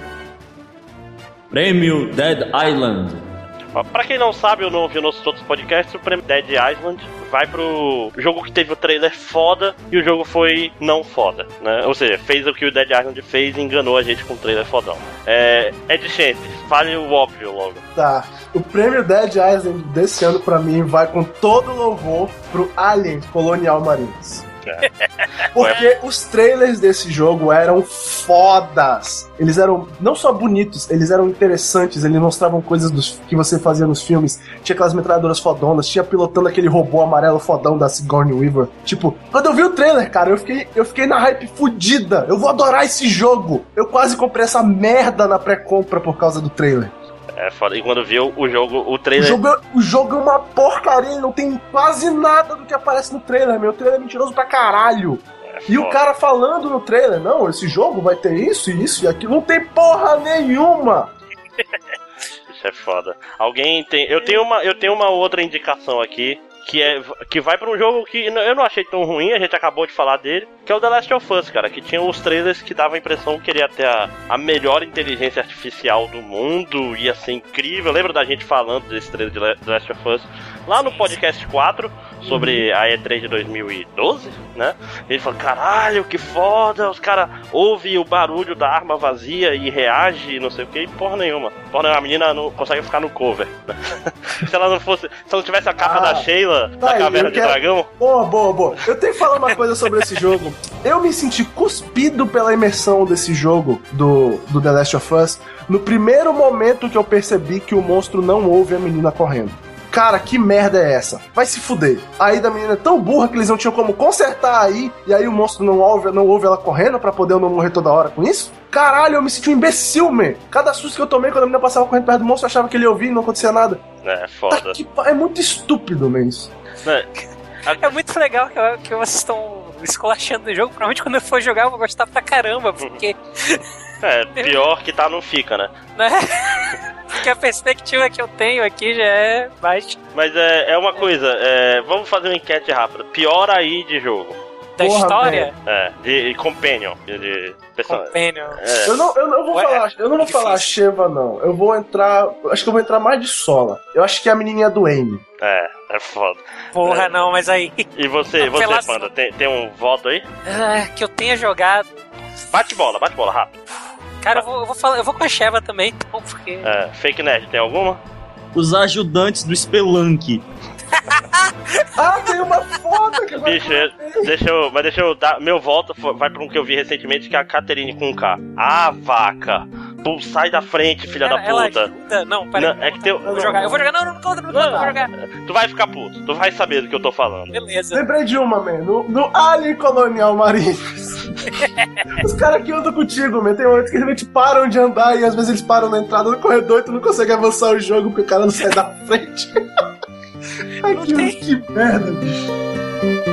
Prêmio Dead Island. Pra quem não sabe ou não ouviu nossos outros podcasts, o prêmio Dead Island vai pro jogo que teve o trailer foda e o jogo foi não foda, né? Ou seja, fez o que o Dead Island fez e enganou a gente com o trailer fodão. É, é de gente, fale o óbvio logo. Tá. O prêmio Dead Island desse ano pra mim vai com todo louvor pro Alien Colonial Marines. É. Porque os trailers desse jogo eram fodas. Eles eram não só bonitos, eles eram interessantes, eles mostravam coisas dos, que você fazia nos filmes. Tinha aquelas metralhadoras fodonas, tinha pilotando aquele robô amarelo fodão da Sigourney Weaver. Tipo, quando eu vi o trailer, cara, eu fiquei, eu fiquei na hype fudida. Eu vou adorar esse jogo. Eu quase comprei essa merda na pré-compra por causa do trailer. É foda. E quando viu o jogo, o O trailer. jogo, é, o jogo é uma porcaria, não tem quase nada do que aparece no trailer, meu. O trailer é mentiroso pra caralho. é E o cara falando no trailer, não, esse jogo vai ter isso, isso e aquilo. Não tem porra nenhuma. Isso é foda. Alguém tem. Eu tenho uma, eu tenho uma outra indicação aqui. Que, é, que vai pra um jogo que eu não achei tão ruim, a gente acabou de falar dele, que é o The Last of Us, cara, que tinha os trailers que davam a impressão que ele ia ter a, a melhor inteligência artificial do mundo, ia ser incrível. Lembra da gente falando desse trailer de The Last of Us lá no podcast 4 sobre a E3 de 2012, né? Ele falou: caralho, que foda, os caras ouvem o barulho da arma vazia e reage, não sei o que, porra nenhuma. Porra nenhuma, a menina não consegue ficar no cover. se ela não fosse. Se não tivesse a capa Ah, da Sheila, da tá aí, caverna de quero- dragão, Boa, boa, boa. Eu tenho que falar uma coisa sobre esse jogo. Eu me senti cuspido pela imersão desse jogo, do, do The Last of Us, no primeiro momento que eu percebi que o monstro não ouve a menina correndo. Cara, que merda é essa? Vai se fuder. Aí da menina é tão burra que eles não tinham como consertar aí, e aí o monstro não ouve, não ouve ela correndo pra poder eu não morrer toda hora com isso? Caralho, eu me senti um imbecil, man. Cada susto que eu tomei quando a menina passava correndo perto do monstro, eu achava que ele ia ouvir e não acontecia nada. é Tá foda. que pa- É muito estúpido, man, isso. Né? É muito legal que, eu- que vocês estão esculachando o jogo. Provavelmente quando eu for jogar eu vou gostar pra caramba, porque, É, pior que tá, não fica, né? né? Porque a perspectiva que eu tenho aqui já é baixa Mas é, é uma coisa, é, vamos fazer uma enquete rápida. Pior aí de jogo. da Porra, história. É, de companion. De, de person- Companion. é, Eu não, eu não vou Ué, falar, eu não vou difícil. falar Sheva, não. Eu vou entrar. Acho que eu vou entrar mais de sola. Eu acho que é a menininha do Amy. é, é foda. Porra, não, mas aí. E você, você Apelação. Panda, tem, tem um voto aí? Ah, que eu tenha jogado. Bate bola, bate bola, rápido. Cara, eu vou, eu vou falar, eu vou com a Sheva também, então, porque. É, fake Nerd, tem alguma? Os ajudantes do Spelunk. Ah, tem uma foto que vai. Bicho, eu- deixa eu. Mas deixa eu dar. Meu voto fo- vai pra um que eu vi recentemente, que é a Caterine com K. A vaca. Pô, sai da frente, filha ela, da ela puta. ajuda. Não, pera Não, é que tem- Eu vou jogar, eu vou jogar. Não, não, não, não, não, não, eu vou jogar. Tu vai ficar puto, tu vai saber do que eu tô falando. Beleza. Lembrei de uma, man. No, no Alien Colonial Marines. Os caras que andam contigo, man. Tem momentos que realmente param de andar e às vezes eles param na entrada do corredor e tu não consegue avançar o jogo porque o cara não sai da frente. Aquilo, que merda, bicho.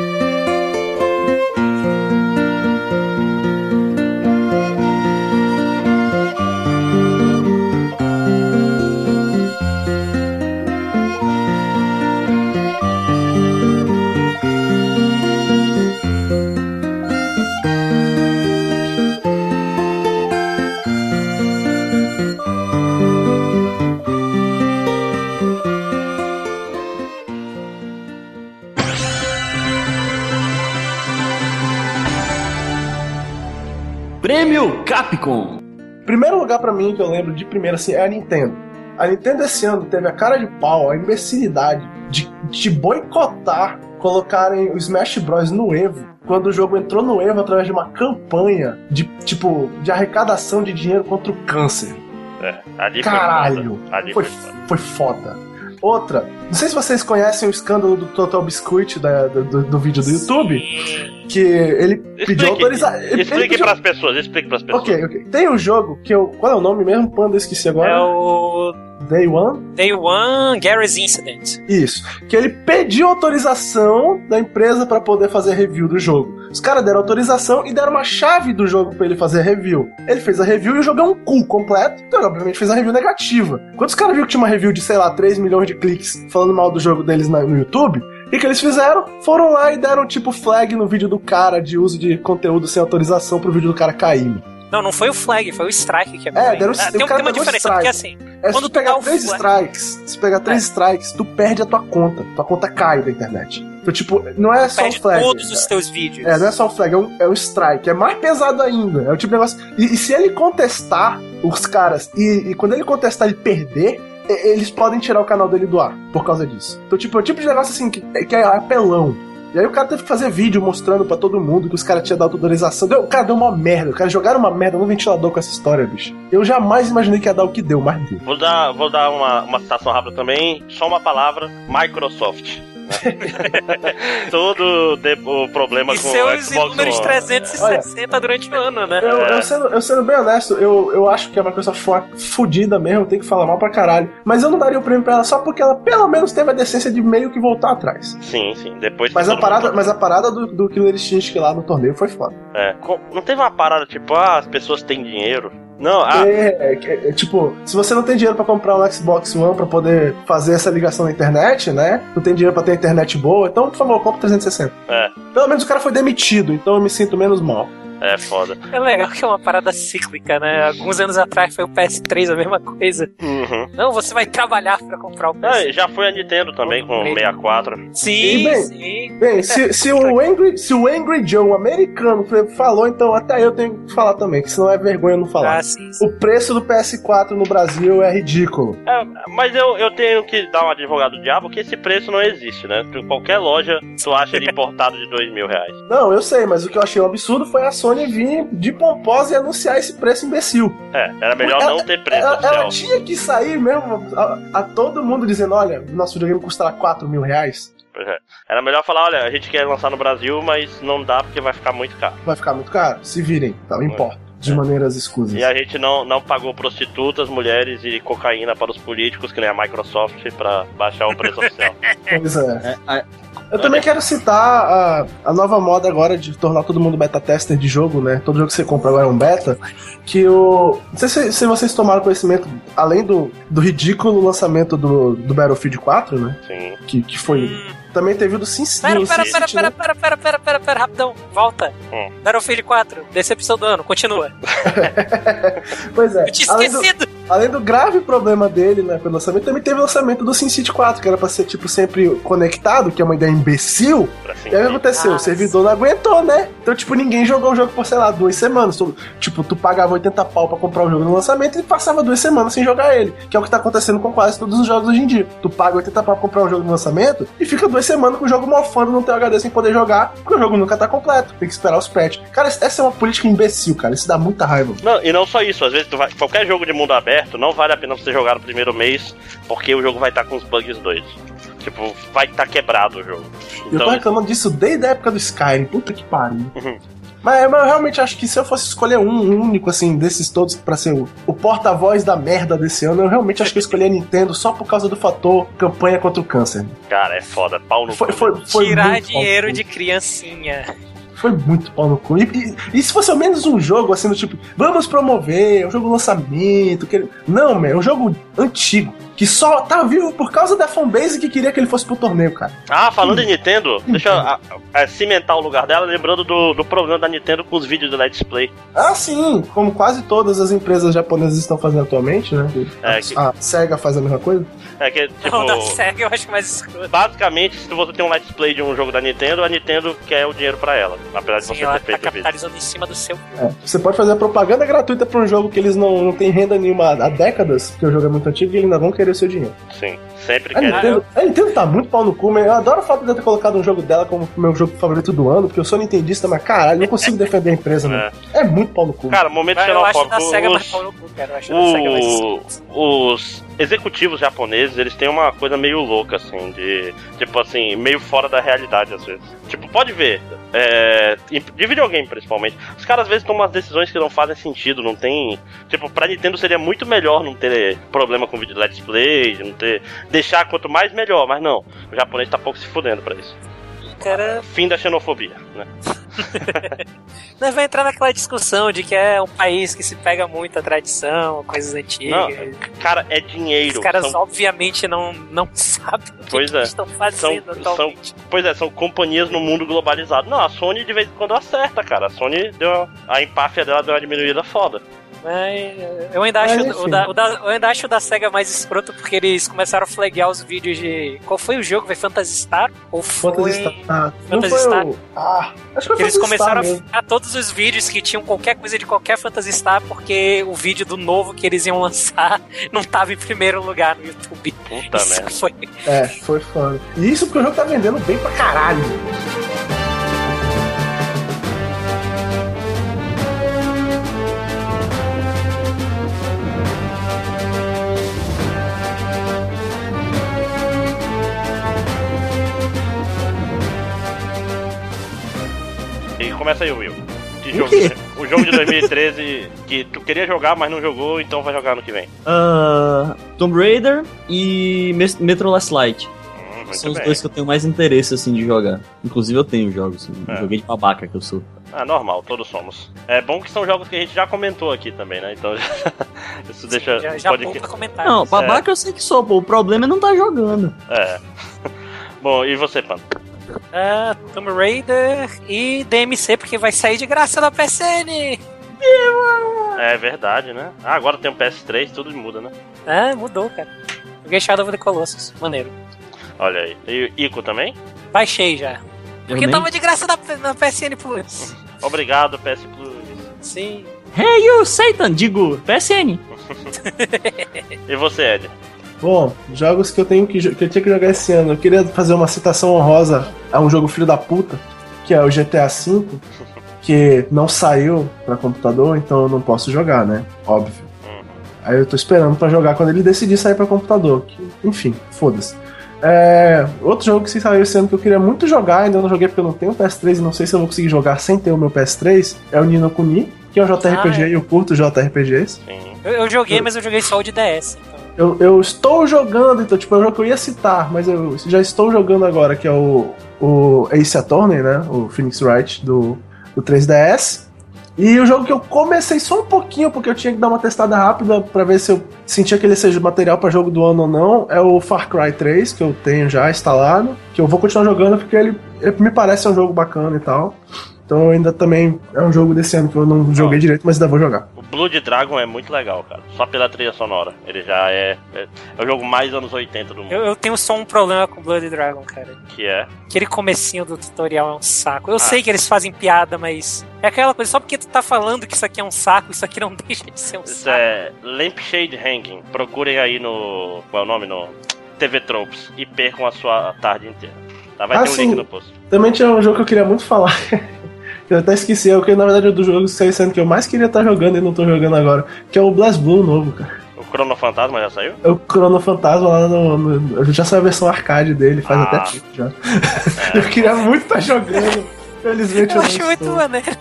Prêmio Capcom. Primeiro lugar pra mim que eu lembro de primeiro assim é a Nintendo. A Nintendo esse ano teve a cara de pau, a imbecilidade de te boicotar colocarem o Smash Bros no Evo quando o jogo entrou no Evo através de uma campanha de tipo de arrecadação de dinheiro contra o câncer. É, ali foi Caralho, foda. Ali foi, foi foda. foi foda. Outra, não sei se vocês conhecem o escândalo do Total Biscuit da- do, do- do vídeo do YouTube, que ele pediu Explique, autorização. explique pras pessoas, explique pras pessoas. Ok, ok. Tem um jogo que eu. Qual é o nome mesmo? Panda, eu esqueci agora. É o Day One. Day One, Gary's Incident. Isso. Que ele pediu autorização da empresa pra poder fazer review do jogo. Os caras deram autorização e deram uma chave do jogo pra ele fazer review. Ele fez a review e o jogo é um cu completo. Então, ele, obviamente, fez a review negativa. Quando os caras viram que tinha uma review de, sei lá, 3 milhões de cliques falando mal do jogo deles no YouTube, o que, eles fizeram? Foram lá e deram tipo flag no vídeo do cara de uso de conteúdo sem autorização pro vídeo do cara cair. Não, não foi o flag, foi o strike que é, É, deram- Ah, o tem, cara tem uma diferença, strike. porque assim, É, Quando se tu tu pegar o três flag- strikes, se pegar três É. strikes, tu perde a tua conta. Tua conta cai da internet. Então, tipo, não é só um perde flag. todos os teus vídeos. É, não é só um flag, é um, é um strike. É mais pesado ainda. É o tipo de negócio. E, e se ele contestar os caras, e, e quando ele contestar e perder, e- eles podem tirar o canal dele do ar por causa disso. Então, tipo, é o tipo de negócio assim que, que é apelão. E aí o cara teve que fazer vídeo mostrando pra todo mundo que os caras tinham dado autorização. Deu, cara, deu uma merda. Os caras jogaram uma merda no ventilador com essa história, bicho. Eu jamais imaginei que ia dar o que deu, mas deu. Vou dar, vou dar uma, uma citação rápida também. Só uma palavra: Microsoft. Todo de- o problema E com o seus Xbox números One. 360 durante o ano, né? Eu, É. eu sendo, eu sendo bem honesto, eu, eu acho que a Microsoft foi uma fudida mesmo, tem que falar mal pra caralho. Mas eu não daria o prêmio pra ela só porque ela pelo menos teve a decência de meio que voltar atrás. Sim, sim. Depois Mas a parada, mas a parada do, do Killer Instinct lá no torneio foi foda. É, não teve uma parada tipo, ah, as pessoas têm dinheiro. Não, ah, É, é, é, tipo, se você não tem dinheiro pra comprar um Xbox One pra poder fazer essa ligação na internet, né? Não tem dinheiro pra ter internet boa, então, por favor, compra 360. É. Pelo menos o cara foi demitido, então eu me sinto menos mal. É foda. É legal que é uma parada cíclica, né? Alguns anos atrás foi o PS3 a mesma coisa. Uhum. Não, você vai trabalhar pra comprar o Ah, PS3. já foi a Nintendo também com o 64. Sim, E bem, sim. Bem, se, se, o Angry, se o Angry Joe americano falou, então até eu tenho que falar também, que senão é vergonha não falar. Ah, sim, sim. O preço do PS4 no Brasil é ridículo. É, mas eu, eu tenho que dar um advogado do diabo que esse preço não existe, né? Tu- Qualquer loja, tu acha ele importado de dois mil reais. Não, eu sei, mas o que eu achei um absurdo foi a Sony vir de pomposa e anunciar esse preço imbecil. É, era melhor Ela- não ter preço Ela, ela tinha que sair mesmo a, a todo mundo dizendo: olha, nosso videogame custará 4 mil reais. É. Era melhor falar, olha, a gente quer lançar no Brasil, mas não dá porque vai ficar muito caro. Vai ficar muito caro? Se virem, tá, não importa. De maneiras escusas. E a gente não, não pagou prostitutas, mulheres e cocaína para os políticos, que nem a Microsoft, pra baixar o preço oficial. Pois é. É, a- Eu também quero citar a, a nova moda agora de tornar todo mundo beta tester de jogo, né? Todo jogo que você compra agora é um beta. Que o. Não sei se, se vocês tomaram conhecimento, além do, do ridículo lançamento do, do Battlefield 4, né? Sim. Que, que foi. Também teve o do Sin City. Pera, pera, Sin pera, pera, né? pera, pera, pera, pera, pera, rapidão. Volta. Hum. Battlefield 4, decepção do ano, continua. Pois é. Eu tinha Além do, esquecido. além do grave problema dele, né, pelo lançamento, também teve o lançamento do Sin City 4, que era pra ser, tipo, sempre conectado, que é uma ideia imbecil. E aí o que aconteceu? O Nossa. servidor não aguentou, né? Então, tipo, ninguém jogou o jogo por, sei lá, duas semanas. Tu- Tipo, tu pagava 80 pau pra comprar o jogo no lançamento e passava duas semanas sem jogar ele. Que é o que tá acontecendo com quase todos os jogos hoje em dia. Tu paga 80 pau pra comprar um jogo no lançamento e fica duas semanas com o jogo mofando no teu HD sem poder jogar, porque o jogo nunca tá completo. Tem que esperar os patches. Cara, essa é uma política imbecil, cara. Isso dá muita raiva. Não, e não só isso, às vezes vai, qualquer jogo de mundo aberto não vale a pena você jogar no primeiro mês, porque o jogo vai estar com os bugs doidos. Tipo, vai estar quebrado o jogo. Eu tô Então, reclamando disso desde a época do Skyrim. Puta que pariu. Uhum. Mas, mas eu realmente acho que se eu fosse escolher um, um único, assim, desses todos pra ser o, o porta-voz da merda desse ano, eu realmente acho que eu escolhi a Nintendo só por causa do fator campanha contra o câncer. cara, é foda, pau no Foi, cu. foi, foi Tirar muito dinheiro de criancinha. Foi muito pau no cu. E, e- e se fosse ao menos um jogo, assim, do tipo, vamos promover, um jogo lançamento. Que... Não, meu, é um jogo antigo. Que só tá vivo por causa da fanbase que queria que ele fosse pro torneio, cara. Ah, falando em Nintendo, deixa eu a- a- cimentar o lugar dela, lembrando do, do problema da Nintendo com os vídeos do Let's Play. Ah, sim, como quase todas as empresas japonesas estão fazendo atualmente, né? É, a, que- a SEGA faz a mesma coisa. É que, tipo, Não, da SEGA eu acho mais escroto. basicamente, se você tem um Let's Play de um jogo da Nintendo, a Nintendo quer o dinheiro pra ela. Apesar de Sim, você ela ter tá feito vídeo. capitalizando em cima do seu. É, você pode fazer a propaganda gratuita pra um jogo que eles não, não têm renda nenhuma há décadas, porque o jogo é muito antigo e eles ainda vão querer o seu dinheiro. Sim, sempre A quer. Nintendo, a Nintendo tá muito pau no cu, mas eu adoro o fato de eu ter colocado um jogo dela como meu jogo favorito do ano, porque eu sou nintendista, mas caralho, não consigo defender a empresa, mano. É muito pau no cu. Cara, momento Eu acho xenofóbico. da SEGA mais pau no cu, cara. Eu acho da SEGA mais. os executivos japoneses, eles têm uma coisa meio louca, assim, de. Tipo assim, meio fora da realidade às vezes. Tipo, pode ver. É, de videogame principalmente. Os caras às vezes tomam umas decisões que não fazem sentido, não tem. Tipo, pra Nintendo seria muito melhor não ter problema com vídeo Let's Play, não ter. Deixar quanto mais melhor, mas não. O japonês tá pouco se fudendo pra isso. Cara, Fim da xenofobia, né? nós vai entrar naquela discussão de que é um país que se pega muito a tradição, coisas Não, antigas. cara, é dinheiro. Os caras São- obviamente não, não sabem o que, que é. estão fazendo São- atualmente. Pois é, são companhias no mundo globalizado. Não, a Sony de vez em quando acerta, cara. A Sony deu a empáfia dela deu uma diminuída foda. Mas eh, eu ainda acho o da, o da- eu ainda acho o da SEGA mais escroto porque eles começaram a flaggar os vídeos de. Qual foi o jogo? Foi Phantasy Star? Ou foi. Phantasy Star. Ah, não Phantasy foi Star. o... Ah, acho que foi Eles Phantasy começaram a Star mesmo. flaggar todos os vídeos que tinham qualquer coisa de qualquer Phantasy Star porque o vídeo do novo que eles iam lançar não tava em primeiro lugar no YouTube. Puta merda. foi. É, foi foda. E isso porque o jogo tá vendendo bem pra caralho. Começa aí, Will. Que O jogo, quê? o jogo de 2013 que tu queria jogar, mas não jogou, então vai jogar no que vem. Ah, Tomb Raider e Metro Last Light. Hum, muito São os bem. dois que eu tenho mais interesse, assim, de jogar. Inclusive eu tenho jogos, assim, É. joguei de babaca que eu sou. Ah, normal, todos somos. É bom que são jogos que a gente já comentou aqui também, né? Então isso deixa. Já, já pode poupa comentário. Não, babaca eu sei que sou, pô. O problema é não tá jogando. É. Bom, e você, Pano? Ah, Tomb Raider e DMC, porque vai sair de graça da PSN. É verdade, né? Ah, agora tem um PS3, tudo muda, né? Ah, mudou, cara. Joguei Shadow of the Colossus. Maneiro. Olha aí. E Ico também? Baixei já. Eu Porque nem- tava de graça na, na PSN Plus. Obrigado, PS Plus. Sim. Hey you, Satan! Digo, PSN. E você, Ed? Bom, jogos que eu tenho que, que eu tinha que jogar esse ano. Eu queria fazer uma citação honrosa a um jogo filho da puta, que é o GTA V, que não saiu pra computador, então eu não posso jogar, né? Óbvio. Aí eu tô esperando pra jogar quando ele decidir sair pra computador. que- enfim, foda-se. É, outro jogo que saiu esse ano que eu queria muito jogar, ainda não joguei porque eu não tenho PS3 e não sei se eu vou conseguir jogar sem ter o meu PS3, é o Nino Kuni, que é um JRPG Ah, é. e eu curto JRPGs. Sim. Eu, eu joguei, mas eu joguei só o de DS. Então. Eu, eu estou jogando, então, tipo, é um jogo que eu ia citar, mas eu já estou jogando agora, que é o, o Ace Attorney, né? O Phoenix Wright do, do 3DS. E o jogo que eu comecei só um pouquinho, porque eu tinha que dar uma testada rápida pra ver se eu sentia que ele seja material pra jogo do ano ou não, é o Far Cry 3, que eu tenho já instalado, que eu vou continuar jogando porque ele, ele me parece um jogo bacana e tal. Então eu ainda também é um jogo desse ano que eu não joguei direito, mas ainda vou jogar. Blood Dragon é muito legal, cara. Só pela trilha sonora. Ele já é. É, é o jogo mais anos 80 do mundo. Eu, eu tenho só um problema com Blood Dragon, cara. Que é. Aquele comecinho do tutorial é um saco. Eu Ah. sei que eles fazem piada, mas é aquela coisa, só porque tu tá falando que isso aqui é um saco, isso aqui não deixa de ser um Isso saco. é Lampshade Hanging. Procurem aí no. Qual é o nome? No TV Tropes. E percam a sua tarde inteira. Tá? Vai Ah, ter um sim. link no post. Também tinha um jogo que eu queria muito falar. eu até esqueci, é o que na verdade é do jogo saiu ano que eu mais queria estar jogando e não tô jogando agora. Que é o Blast Blue novo, cara. O Chrono Fantasma já saiu? É o Chrono Fantasma lá no. no- a gente já saiu a versão arcade dele, faz Ah. até tempo já. eu queria muito estar jogando. Felizmente eu, Eu não acho muito maneiro,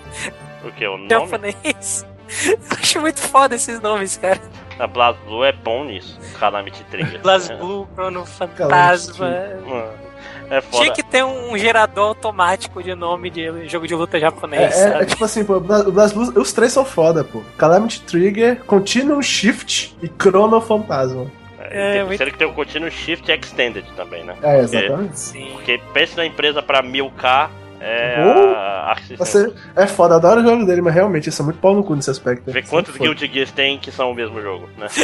O que? O nome? japonês. Eu acho muito foda esses nomes, cara. A Blast Blue é bom nisso. Calamity Trigger. Blast É. Blue, Chrono Fantasma. Mano, É foda. Tinha que ter um gerador automático de nome de jogo de luta É, japonês, é- é sabe? tipo assim, pô, o Bla- o Blast Blue, os três são foda, pô. Calamity Trigger, Continuum Shift e Chrono Fantasma. É, É, muito- tem que ter o Continuous Shift Extended também, né? É, exatamente. Sim. Porque pense na empresa pra 1000k é a System. Você, é foda, adoro o jogo dele, mas realmente isso é muito pau no cu nesse aspecto. Vê é quantos. Guilty Gears tem que são o mesmo jogo, né?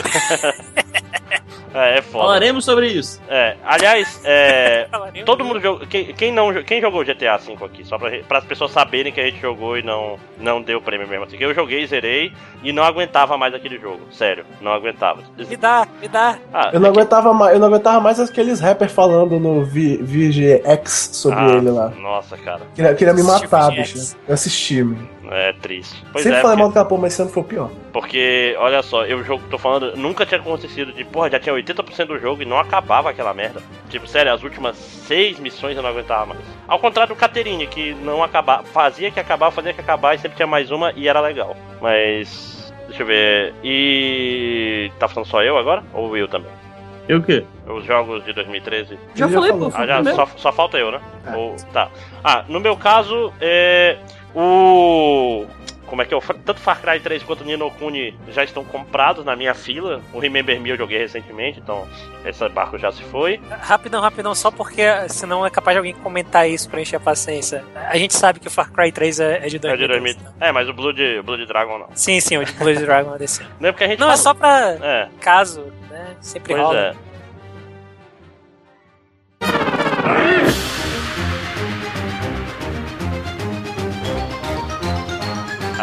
é, é foda. Falaremos sobre isso. É, aliás, é, todo mundo jogou. Quem, quem não, quem jogou GTA V aqui? Só pra, para as pessoas saberem que a gente jogou e não, não deu prêmio mesmo assim. Eu joguei, zerei e não aguentava mais aquele jogo. Sério, não aguentava. Me dá, me dá. Ah, Eu não aguentava mais, eu não aguentava mais aqueles rappers falando no Vi- VGX sobre ah, ele lá. Nossa, cara, Queria, queria me matar, VGX. bicho. Eu assisti, mano. é triste. Pois Sempre é, falei mal porque- do Capô, mas esse ano foi o pior. Porque, olha só, eu jogo tô falando, nunca tinha acontecido de, porra, já tinha 80% do jogo e não acabava aquela merda. Tipo, sério, as últimas seis missões eu não aguentava mais. Ao contrário do Caterine, que não acabava, fazia que acabava, fazia que acabar e sempre tinha mais uma e era legal. Mas. Deixa eu ver. E. Tá falando só eu agora? Ou o Will também? Eu o quê? Os jogos de 2013. Já já falei, pô. Ah, já, só, só falta eu, né? É. Ou- tá. Ah, no meu caso, é. O. Como é que é? o Fa- Tanto Far Cry 3 quanto Nino Kuni já estão comprados na minha fila. O Remember Me eu joguei recentemente, então esse barco já se foi. Rapidão, rapidão, só porque senão é capaz de alguém comentar isso pra encher a paciência. A gente sabe que o Far Cry 3 é, é de É 2000. de 2000. É, mas o Blood, Blood Dragon não. Sim, sim, o Blood Dragon é desse. Não é porque a gente Não, é fala- só pra É, caso, né? Sempre pois rola. é.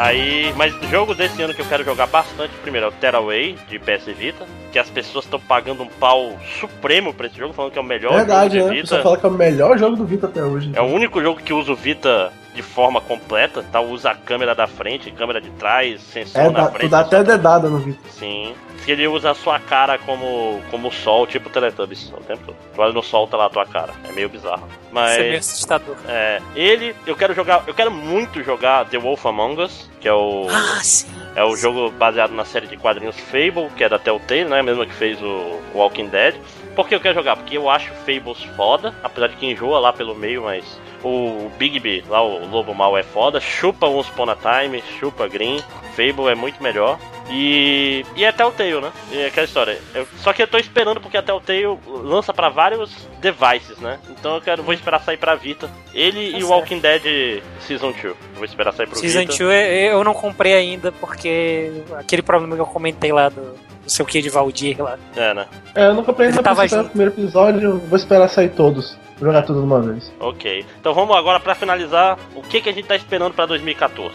Aí, mas jogo desse ano que eu quero jogar bastante, primeiro é o Tearaway de PS Vita, que as pessoas estão pagando um pau supremo pra esse jogo, falando que é o melhor Verdade, jogo né? de O pessoal Vita. fala que é o melhor jogo do Vita até hoje. É o único jogo que usa o Vita de forma completa, tá? Usa a câmera da frente, câmera de trás, sensor É, na dá, frente. tu dá até dedada no Vita. Sim. Que ele usa a sua cara como, como sol, tipo Teletubbies o tempo todo. Tu olha no sol, tá lá a tua cara. É meio bizarro. Mas. Isso é meio assustador. É, ele, eu quero jogar, eu quero muito jogar The Wolf Among Us, que é o Ah, sim. é o jogo baseado na série de quadrinhos Fable, que é da Telltale, né, mesmo que fez o Walking Dead. Por que eu quero jogar? Porque eu acho Fables foda, apesar de que enjoa lá pelo meio, mas o Bigby, lá o Lobo Mal é foda, chupa Once Upon a Time, chupa Green, Fable é muito melhor. E, e é Telltale, né? E é aquela história. Eu- só que eu tô esperando porque a Telltale lança pra vários devices, né? Então eu quero, vou esperar sair pra Vita. Ele Tá e o. Walking Dead Season 2. Vou esperar sair pro Season Vita. 2 eu não comprei ainda porque aquele problema que eu comentei lá do, do seu que de Valdir lá. É, né? É, eu nunca aprendi Ele a tava participar do junto. primeiro episódio, vou esperar sair todos. Vou jogar tudo de uma vez. Ok. Então vamos agora pra finalizar. O que, que a gente tá esperando pra 2014?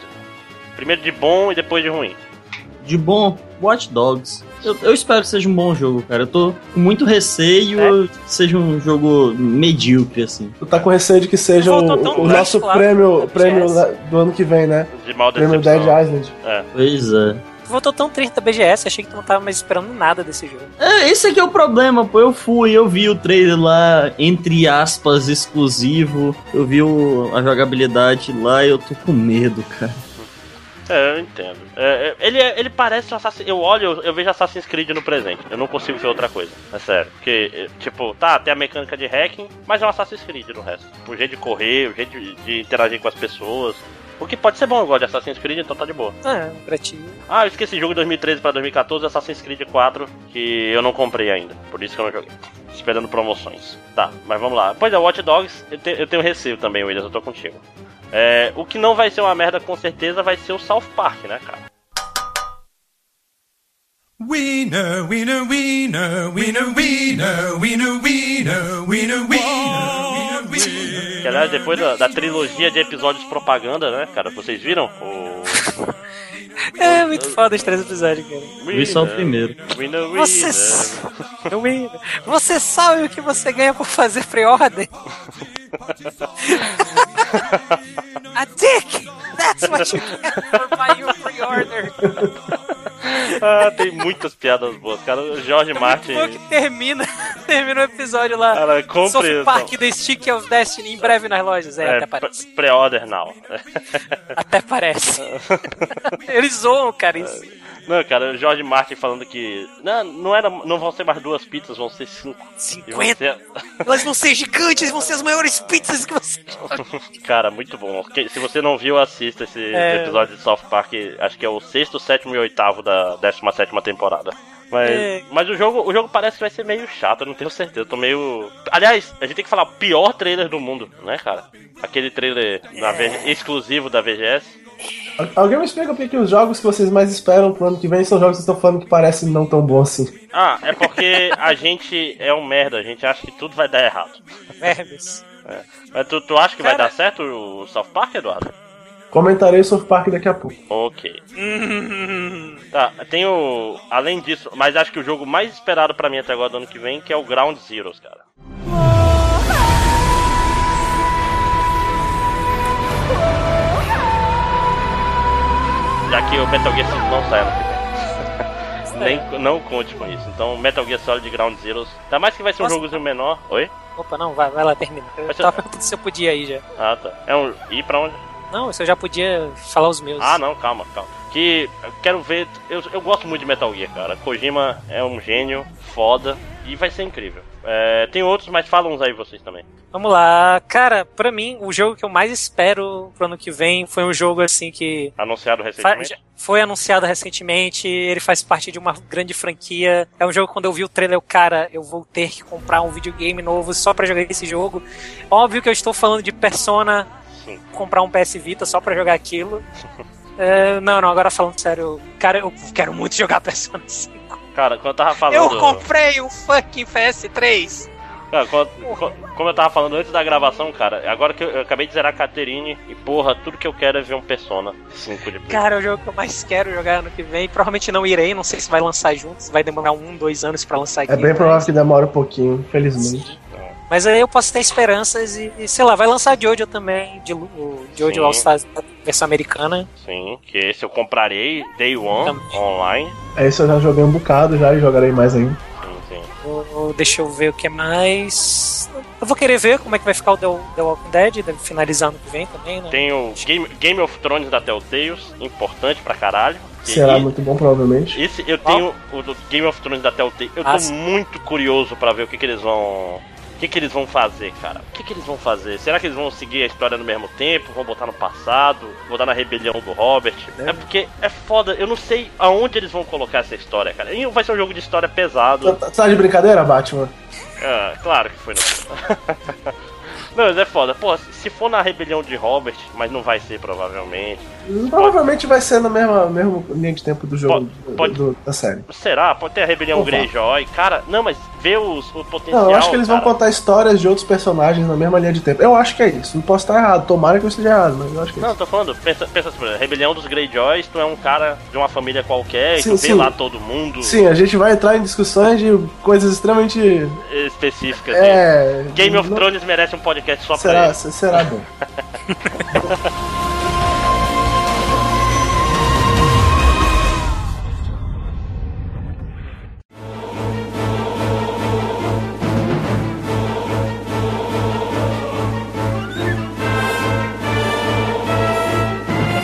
Primeiro de bom e depois de ruim. De bom, Watch Dogs. Eu, eu espero que seja um bom jogo, cara. Eu tô com muito receio que seja um jogo medíocre, assim. Tu tá com receio de que seja o, o nosso claro, prêmio, do prêmio do ano que vem, né? De mal Prêmio Dead. Island. Pois é. Voltou tão triste da BGS, achei que tu não tava mais esperando nada desse jogo. É, esse aqui é o problema, pô. Eu fui, eu vi o trailer lá, entre aspas, exclusivo. Eu vi o- a jogabilidade lá e eu tô com medo, cara. É, eu entendo. É, é, ele, é- ele parece um Assassin's Eu olho, eu, eu vejo Assassin's Creed no presente. Eu não consigo ver outra coisa. É sério. Porque, é, tipo, tá, tem a mecânica de hacking, mas é um Assassin's Creed no resto. O jeito de correr, o jeito de, de interagir com as pessoas. O que pode ser bom, eu gosto de Assassin's Creed, então tá de boa. Ah, pra ti. Ah, eu esqueci jogo de 2013 pra 2014, Assassin's Creed 4, que eu não comprei ainda. Por isso que eu não joguei. Esperando promoções. Tá, mas vamos lá. Pois é, Watch Dogs, eu, te- eu tenho receio também, Williams, eu tô contigo. É, o que não vai ser uma merda com certeza vai ser o South Park, né, cara? Wiener, wiener, wiener, wiener, wiener, wiener, wiener, wiener, wiener, wiener, wiener. Que aliás, depois da, da trilogia de episódios propaganda, né, cara? Vocês viram? O. É muito foda os três episódios, cara. Vi só o primeiro. Winner, winner. Você, Winner, você sabe o que você ganha por fazer pre-order? A dick! That's what you get for buying a pre-order. Ah, tem muitas piadas boas, cara. O George É muito Martin. bom que termina, termina o episódio lá. Cara, compre. South Park The Stick of Destiny em breve nas lojas. É, É, até parece. pre- pre-order now. Até parece. Eles zoam, cara, isso. Não, cara, o George Martin falando que. Não, não, era, não vão ser mais duas pizzas, vão ser cinco. E 50. você- Elas vão ser gigantes, vão ser as maiores pizzas que você Cara, muito bom. Se você não viu, assista esse É. episódio de South Park. Acho que é o sexto, sétimo e oitavo da 17 temporada. Mas, É. mas o jogo o jogo parece que vai ser meio chato, eu não tenho certeza. Eu tô meio. Aliás, a gente tem que falar o pior trailer do mundo, né, cara? Aquele trailer na V- exclusivo da VGS. Al- Alguém me explica por que os jogos que vocês mais esperam pro ano que vem são jogos que vocês estão falando que parecem não tão bons assim. Ah, é porque a gente é um merda, a gente acha que tudo vai dar errado. Vermes. Mas tu, tu acha que vai Cara- dar certo o South Park, Eduardo? Comentarei o Park daqui a pouco. Ok. Tá, tem o. Além disso, mas acho que o jogo mais esperado pra mim até agora do ano que vem, que é o Ground Zeroes, cara. Já que o Metal Gear 5 não sai ano que vem. Nem, não conte com isso. Então, Metal Gear Solid Ground Zeroes. Ainda mais que vai ser um jogozinho menor. Oi? Opa, não, vai, vai lá, termina. Eu Mas tava perguntando se eu podia ir já. Ah, tá. É um. Ir pra onde? Não, se eu já podia falar os meus. Ah, não, calma, calma. Que eu quero ver. Eu, eu gosto muito de Metal Gear, cara. Kojima é um gênio, foda, e vai ser incrível. É, tem outros, mas falam uns aí vocês também. Vamos lá. Cara, pra mim, o jogo que eu mais espero pro ano que vem foi um jogo assim que Anunciado recentemente. foi anunciado recentemente, ele faz parte de uma grande franquia. É um jogo que quando eu vi o trailer, eu, cara, eu vou ter que comprar um videogame novo só pra jogar esse jogo. Óbvio que eu estou falando de Persona, Sim. comprar um PS Vita só pra jogar aquilo. É, não, não, agora falando sério, cara, eu quero muito jogar Persona 5. Cara, quando eu tava falando. Eu comprei um fucking PS3. Cara, quando- co- como eu tava falando antes da gravação, cara, agora que eu, eu acabei de zerar a Caterine e porra, tudo que eu quero é ver um Persona 5 de. Cara, é o jogo que eu mais quero jogar ano que vem. Provavelmente não irei, não sei se vai lançar juntos, vai demorar um, dois anos pra lançar aqui. É bem provável que demore um pouquinho, infelizmente. Mas aí eu posso ter esperanças e, e, sei lá, vai lançar Jojo também, de, o Jojo. All Stars versão americana. Sim, que esse eu comprarei Day One Também. online. Esse eu já joguei um bocado já e jogarei mais ainda. Sim, sim. O- o- deixa eu ver o que mais. Eu vou querer ver como é que vai ficar o The, The Walking Dead, deve finalizar ano que vem também, né? Tem o Game, Game of Thrones da Telltales, importante pra caralho. Será e- muito bom, provavelmente. Esse eu tenho o do Game of Thrones da Telltale. Eu tô Ah, sim. muito curioso pra ver o que, que eles vão. O que, que eles vão fazer, cara? O que, que eles vão fazer? Será que eles vão seguir a história no mesmo tempo? Vão botar no passado? Vão dar na rebelião do Robert? É porque é foda, eu não sei aonde eles vão colocar essa história, cara. E vai ser um jogo de história pesado. Tá, tá de brincadeira, Batman? Ah, claro que foi no. Não, mas é foda. Pô, se for na rebelião de Robert, mas não vai ser provavelmente. Provavelmente vai ser na mesma, mesma linha de tempo do jogo Pode- do- pode- do- da série. Será? Pode ter a rebelião Opa. Greyjoy. Cara, não, mas vê os, o potencial. Não, eu acho que eles vão cara. contar histórias de outros personagens na mesma linha de tempo. Eu acho que é isso. Não posso estar errado. Tomara que eu esteja errado, mas eu acho que é Não, isso. tô falando, pensa, pensa assim, Rebelião dos Greyjoys, tu é um cara de uma família qualquer, Sim, e tu vê sim. lá todo mundo Sim, a gente vai entrar em discussões de coisas extremamente. específicas. assim. É. Game of não- Thrones merece um podcast só pra Será, ele. será bom.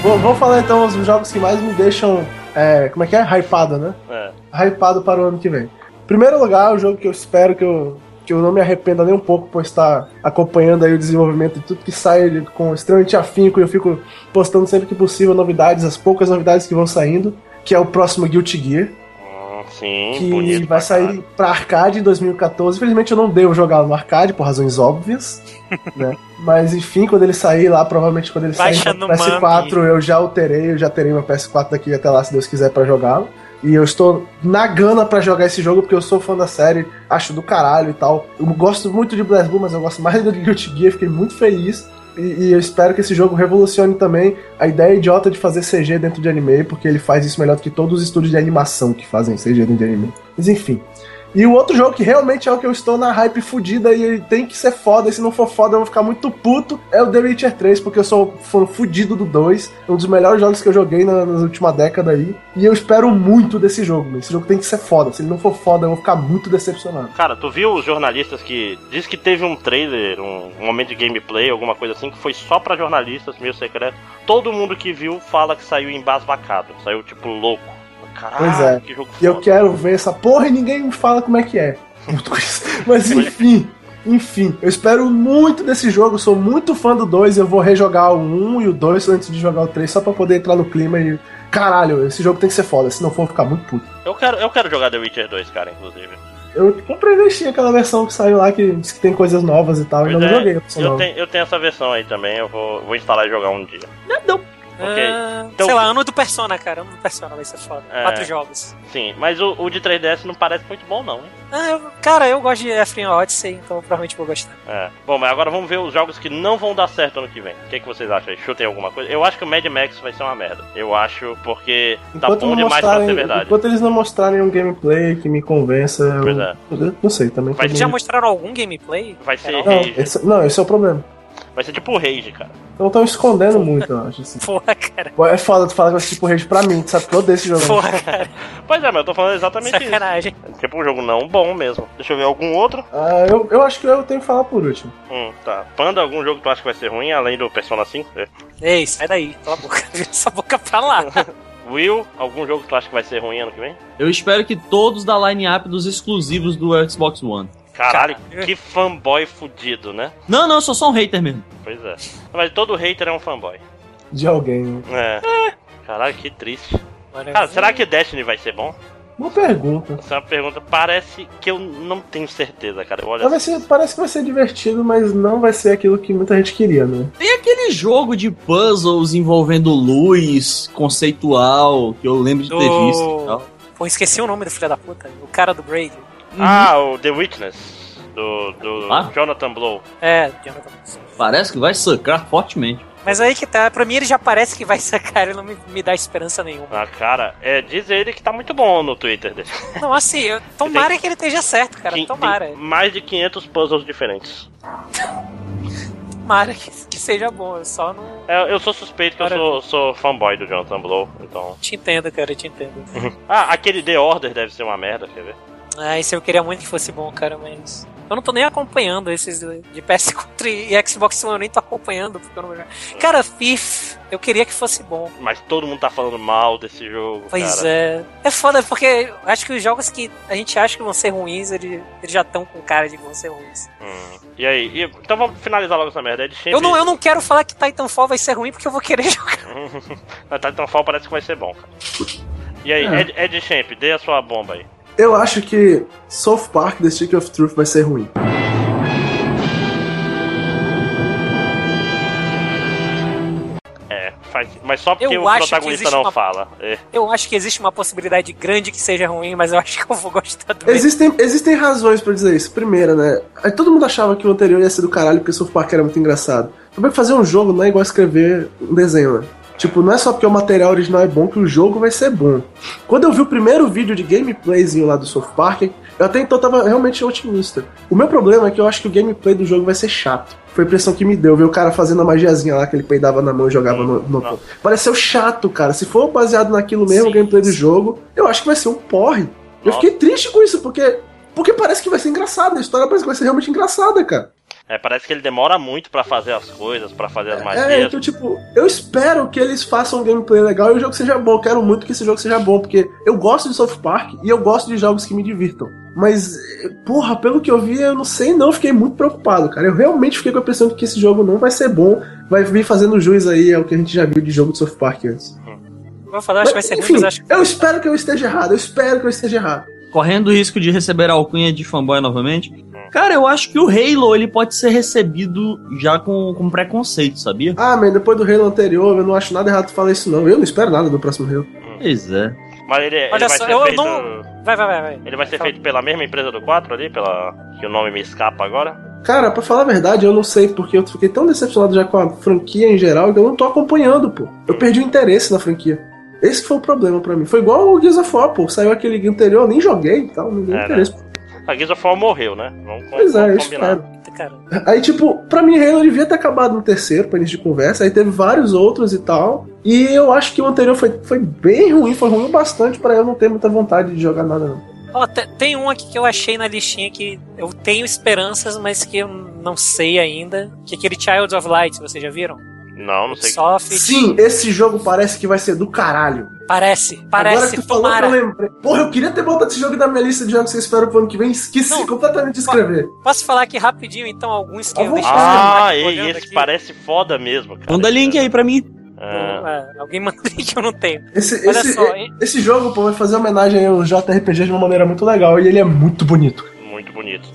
Vou- Vamos falar então os jogos que mais me deixam. é, como é que é? Hypado, né? É. hypado para o ano que vem. Primeiro lugar, o jogo que eu espero que eu, que eu não me arrependa nem um pouco por estar acompanhando aí o desenvolvimento de tudo que sai com extremamente afinco e eu fico postando sempre que possível novidades, as poucas novidades que vão saindo, que é o próximo Guilty Gear, Hum, sim, que bonito. vai sair pra arcade em 2014. Infelizmente eu não devo jogar no arcade por razões óbvias, né? Mas enfim, quando ele sair lá, provavelmente quando ele Baixa sair no no PS4, eu já o terei, eu já terei meu PS4 daqui até lá, se Deus quiser, pra jogá-lo. E eu estou na gana pra jogar esse jogo, porque eu sou fã da série, acho do caralho e tal. Eu gosto muito de BlazBlue, mas eu gosto mais do Guilty Gear, fiquei muito feliz. E, e eu espero que esse jogo revolucione também a ideia idiota de fazer CG dentro de anime, porque ele faz isso melhor do que todos os estúdios de animação que fazem CG dentro de anime. Mas enfim. E o outro jogo que realmente é o que eu estou na hype fudida e ele tem que ser foda, e se não for foda eu vou ficar muito puto, é o The Witcher 3, porque eu sou fudido do 2, um dos melhores jogos que eu joguei na, na última década aí, e eu espero muito desse jogo, né? esse jogo tem que ser foda, se ele não for foda eu vou ficar muito decepcionado. Cara, tu viu os jornalistas que. Diz que teve um trailer, um, um momento de gameplay, alguma coisa assim, que foi só pra jornalistas, meio secreto. Todo mundo que viu fala que saiu embasbacado, saiu tipo louco. Caralho, Pois é. que jogo E eu quero ver essa porra e ninguém me fala como é que é. Mas enfim, enfim, eu espero muito desse jogo, sou muito fã do 2, eu vou rejogar o 1 e o 2 antes de jogar o 3, só pra poder entrar no clima e. Caralho, esse jogo tem que ser foda, se não for ficar muito puto. Eu quero, eu quero jogar The Witcher 2, cara, inclusive. Eu comprei na Steam aquela versão que saiu lá que diz que tem coisas novas e tal, Pois ainda não é, joguei eu, tenho, eu tenho essa versão aí também, eu vou, vou instalar e jogar um dia. Ok. Ah, Então- sei lá, ano do Persona, cara. Ano do Persona vai ser foda. É. Quatro jogos. Sim, mas o, o de 3DS não parece muito bom, não, hein? Ah, eu- cara, eu gosto de Efren Odyssey, então eu provavelmente vou gostar. É. Bom, mas agora vamos ver os jogos que não vão dar certo ano que vem. O que, que vocês acham aí? Chutem alguma coisa. Eu acho que o Mad Max vai ser uma merda. Eu acho, porque tá Enquanto, bom não demais pra mostrarem, ser verdade. enquanto eles não mostrarem um gameplay que me convença, eu, Pois é. eu não sei também. Vai também- Já mostraram algum gameplay? Vai ser Não, Rage. esse, não, esse é o problema. Vai ser tipo o Rage, cara. Então estão escondendo muito, eu acho. Assim. Porra, cara. É foda tu falar que vai ser tipo rede pra mim, tu sabe que eu odeio esse jogo. Porra, cara. Pois é, mas eu tô falando exatamente isso. Sacanagem. É tipo um jogo não bom mesmo. Deixa eu ver algum outro. Ah, eu, eu acho que eu tenho que falar por último. Hum, tá. Panda, algum jogo que tu acha que vai ser ruim, além do Persona 5? É. Ei, sai daí. Cala a boca. Vira essa boca pra lá. Will, algum jogo que tu acha que vai ser ruim ano que vem? Eu espero que todos da line-up dos exclusivos do Xbox One. Caralho, Caralho. que fanboy fudido, né? Não, não, eu sou só um hater mesmo. Pois é. Mas todo hater é um fanboy. De alguém. né? É. Caralho, que triste. Mano, Cara, será que Destiny vai ser bom? Boa pergunta. Essa é uma pergunta. Parece que eu não tenho certeza, cara. Olha, ser- parece que vai ser divertido, mas não vai ser aquilo que muita gente queria, né? Tem aquele jogo de puzzles envolvendo luz conceitual que eu lembro de ter Do- visto e tal. Pô, esqueci o nome do filho da puta. O cara do Braid. Ah, o The Witness. Do, do Ah. Jonathan Blow. É, Jonathan. Parece que vai sacar fortemente. Mas aí que tá, pra mim ele já parece que vai sacar, ele não me, me dá esperança nenhuma. Ah, cara, é, diz ele que tá muito bom no Twitter dele. Não, assim, eu, tomara que ele esteja certo, cara. Tomara. tem mais de 500 puzzles diferentes. Tomara que, que seja bom. Eu só não É, eu sou suspeito que eu sou, sou fanboy do Jonathan Blow, então... te entendo, cara. Eu te entendo. Ah, aquele The Order deve ser uma merda, quer ver? Ah, isso eu queria muito que fosse bom, cara, mas. Eu não tô nem acompanhando esses de de PS4 e Xbox One, eu nem tô acompanhando, porque eu não Cara, Thief, eu queria que fosse bom. Mas todo mundo tá falando mal desse jogo, Pois cara. é. É foda, porque eu acho que os jogos que a gente acha que vão ser ruins, eles, eles já estão com cara de que vão ser ruins. Hum. E aí? E- então vamos finalizar logo essa merda. Ed Champ... Eu não, eu não quero falar que Titanfall vai ser ruim porque eu vou querer jogar. Mas Titanfall parece que vai ser bom, cara. E aí, É. Ed, Ed Champ, dê a sua bomba aí. Eu acho que South Park The Stick of Truth vai ser ruim. É, faz... mas só porque Eu o acho que protagonista existe não uma- fala. É. Eu acho que existe uma possibilidade grande que seja ruim, mas eu acho que eu vou gostar do. Existem, existem razões pra dizer isso. Primeira, né? Aí todo mundo achava que o anterior ia ser do caralho porque South Park era muito engraçado. Também fazer um jogo não é igual escrever um desenho, né? Tipo, não é só porque o material original é bom que o jogo vai ser bom. Quando eu vi o primeiro vídeo de gameplayzinho lá do South Park, eu até então tava realmente otimista. O meu problema é que eu acho que o gameplay do jogo vai ser chato. Foi a impressão que me deu, ver o cara fazendo a magiazinha lá que ele peidava na mão e jogava no. no... Não. Pareceu chato, cara. Se for baseado naquilo mesmo, o Sim, gameplay do jogo, eu acho que vai ser um porre. Eu fiquei triste com isso, porque. Porque parece que vai ser engraçado. A história parece que vai ser realmente engraçada, cara. É, parece que ele demora muito pra fazer as coisas, pra fazer as É, magias. então, tipo, eu espero que eles façam um gameplay legal e o jogo seja bom. Eu quero muito que esse jogo seja bom, porque eu gosto de South Park e eu gosto de jogos que me divirtam. Mas, eh, porra, pelo que eu vi, eu não sei não, fiquei muito preocupado, cara. Eu realmente fiquei com a impressão de que esse jogo não vai ser bom, vai vir fazendo jus aí ao que a gente já viu de jogo de South Park antes. Vou falar, acho que vai ser ruim, enfim, mas acho que. eu espero que eu esteja errado, eu espero que eu esteja errado. Correndo o risco de receber a alcunha de fanboy novamente. Cara, eu acho que o Halo ele pode ser recebido já com, com preconceito, sabia? Ah, man, depois do Halo anterior, eu não acho nada errado falar isso não. Eu não espero nada do próximo Halo. Pois é. Mas ele, ele Olha vai só, ser eu feito. não- Vai, vai, vai, vai. Ele vai ser Fala. feito pela mesma empresa do 4 ali, pela. que o nome me escapa agora. Cara, pra falar a verdade, eu não sei, porque eu fiquei tão decepcionado já com a franquia em geral que eu não tô acompanhando, pô. Eu perdi o interesse na franquia. Esse foi o problema pra mim. Foi igual o Gears of War, pô. Saiu aquele anterior, eu nem joguei e tal, não deu É, interesse. A Gears of War morreu, né? Vamos, Pois é, eu vamos combinar. espero. Aí, tipo, pra mim, Halo devia ter acabado no terceiro, pra início de conversa. Aí teve vários outros e tal. E eu acho que o anterior foi, foi bem ruim, foi ruim bastante pra eu não ter muita vontade de jogar nada, não. Ó, te- tem um aqui que eu achei na listinha que eu tenho esperanças, mas que eu não sei ainda. Que é aquele Child of Light, vocês já viram? Não, não sei. Soft. Sim, esse jogo parece que vai ser do caralho. Parece, Agora parece, que tu falou tomara. que eu lembrei. Porra, eu queria ter botado esse jogo na minha lista de jogos que eu espero pro ano que vem. Esqueci Não. completamente de escrever. Posso falar aqui rapidinho, então, alguns que À eu deixei. Ah, ei, esse aqui. parece foda mesmo, cara. Manda link aí pra mim. É, É, alguém manda link que eu não tenho. Esse, Olha esse, só, hein? esse jogo, pô, vai fazer homenagem ao JRPG de uma maneira muito legal e ele é muito bonito. muito bonito.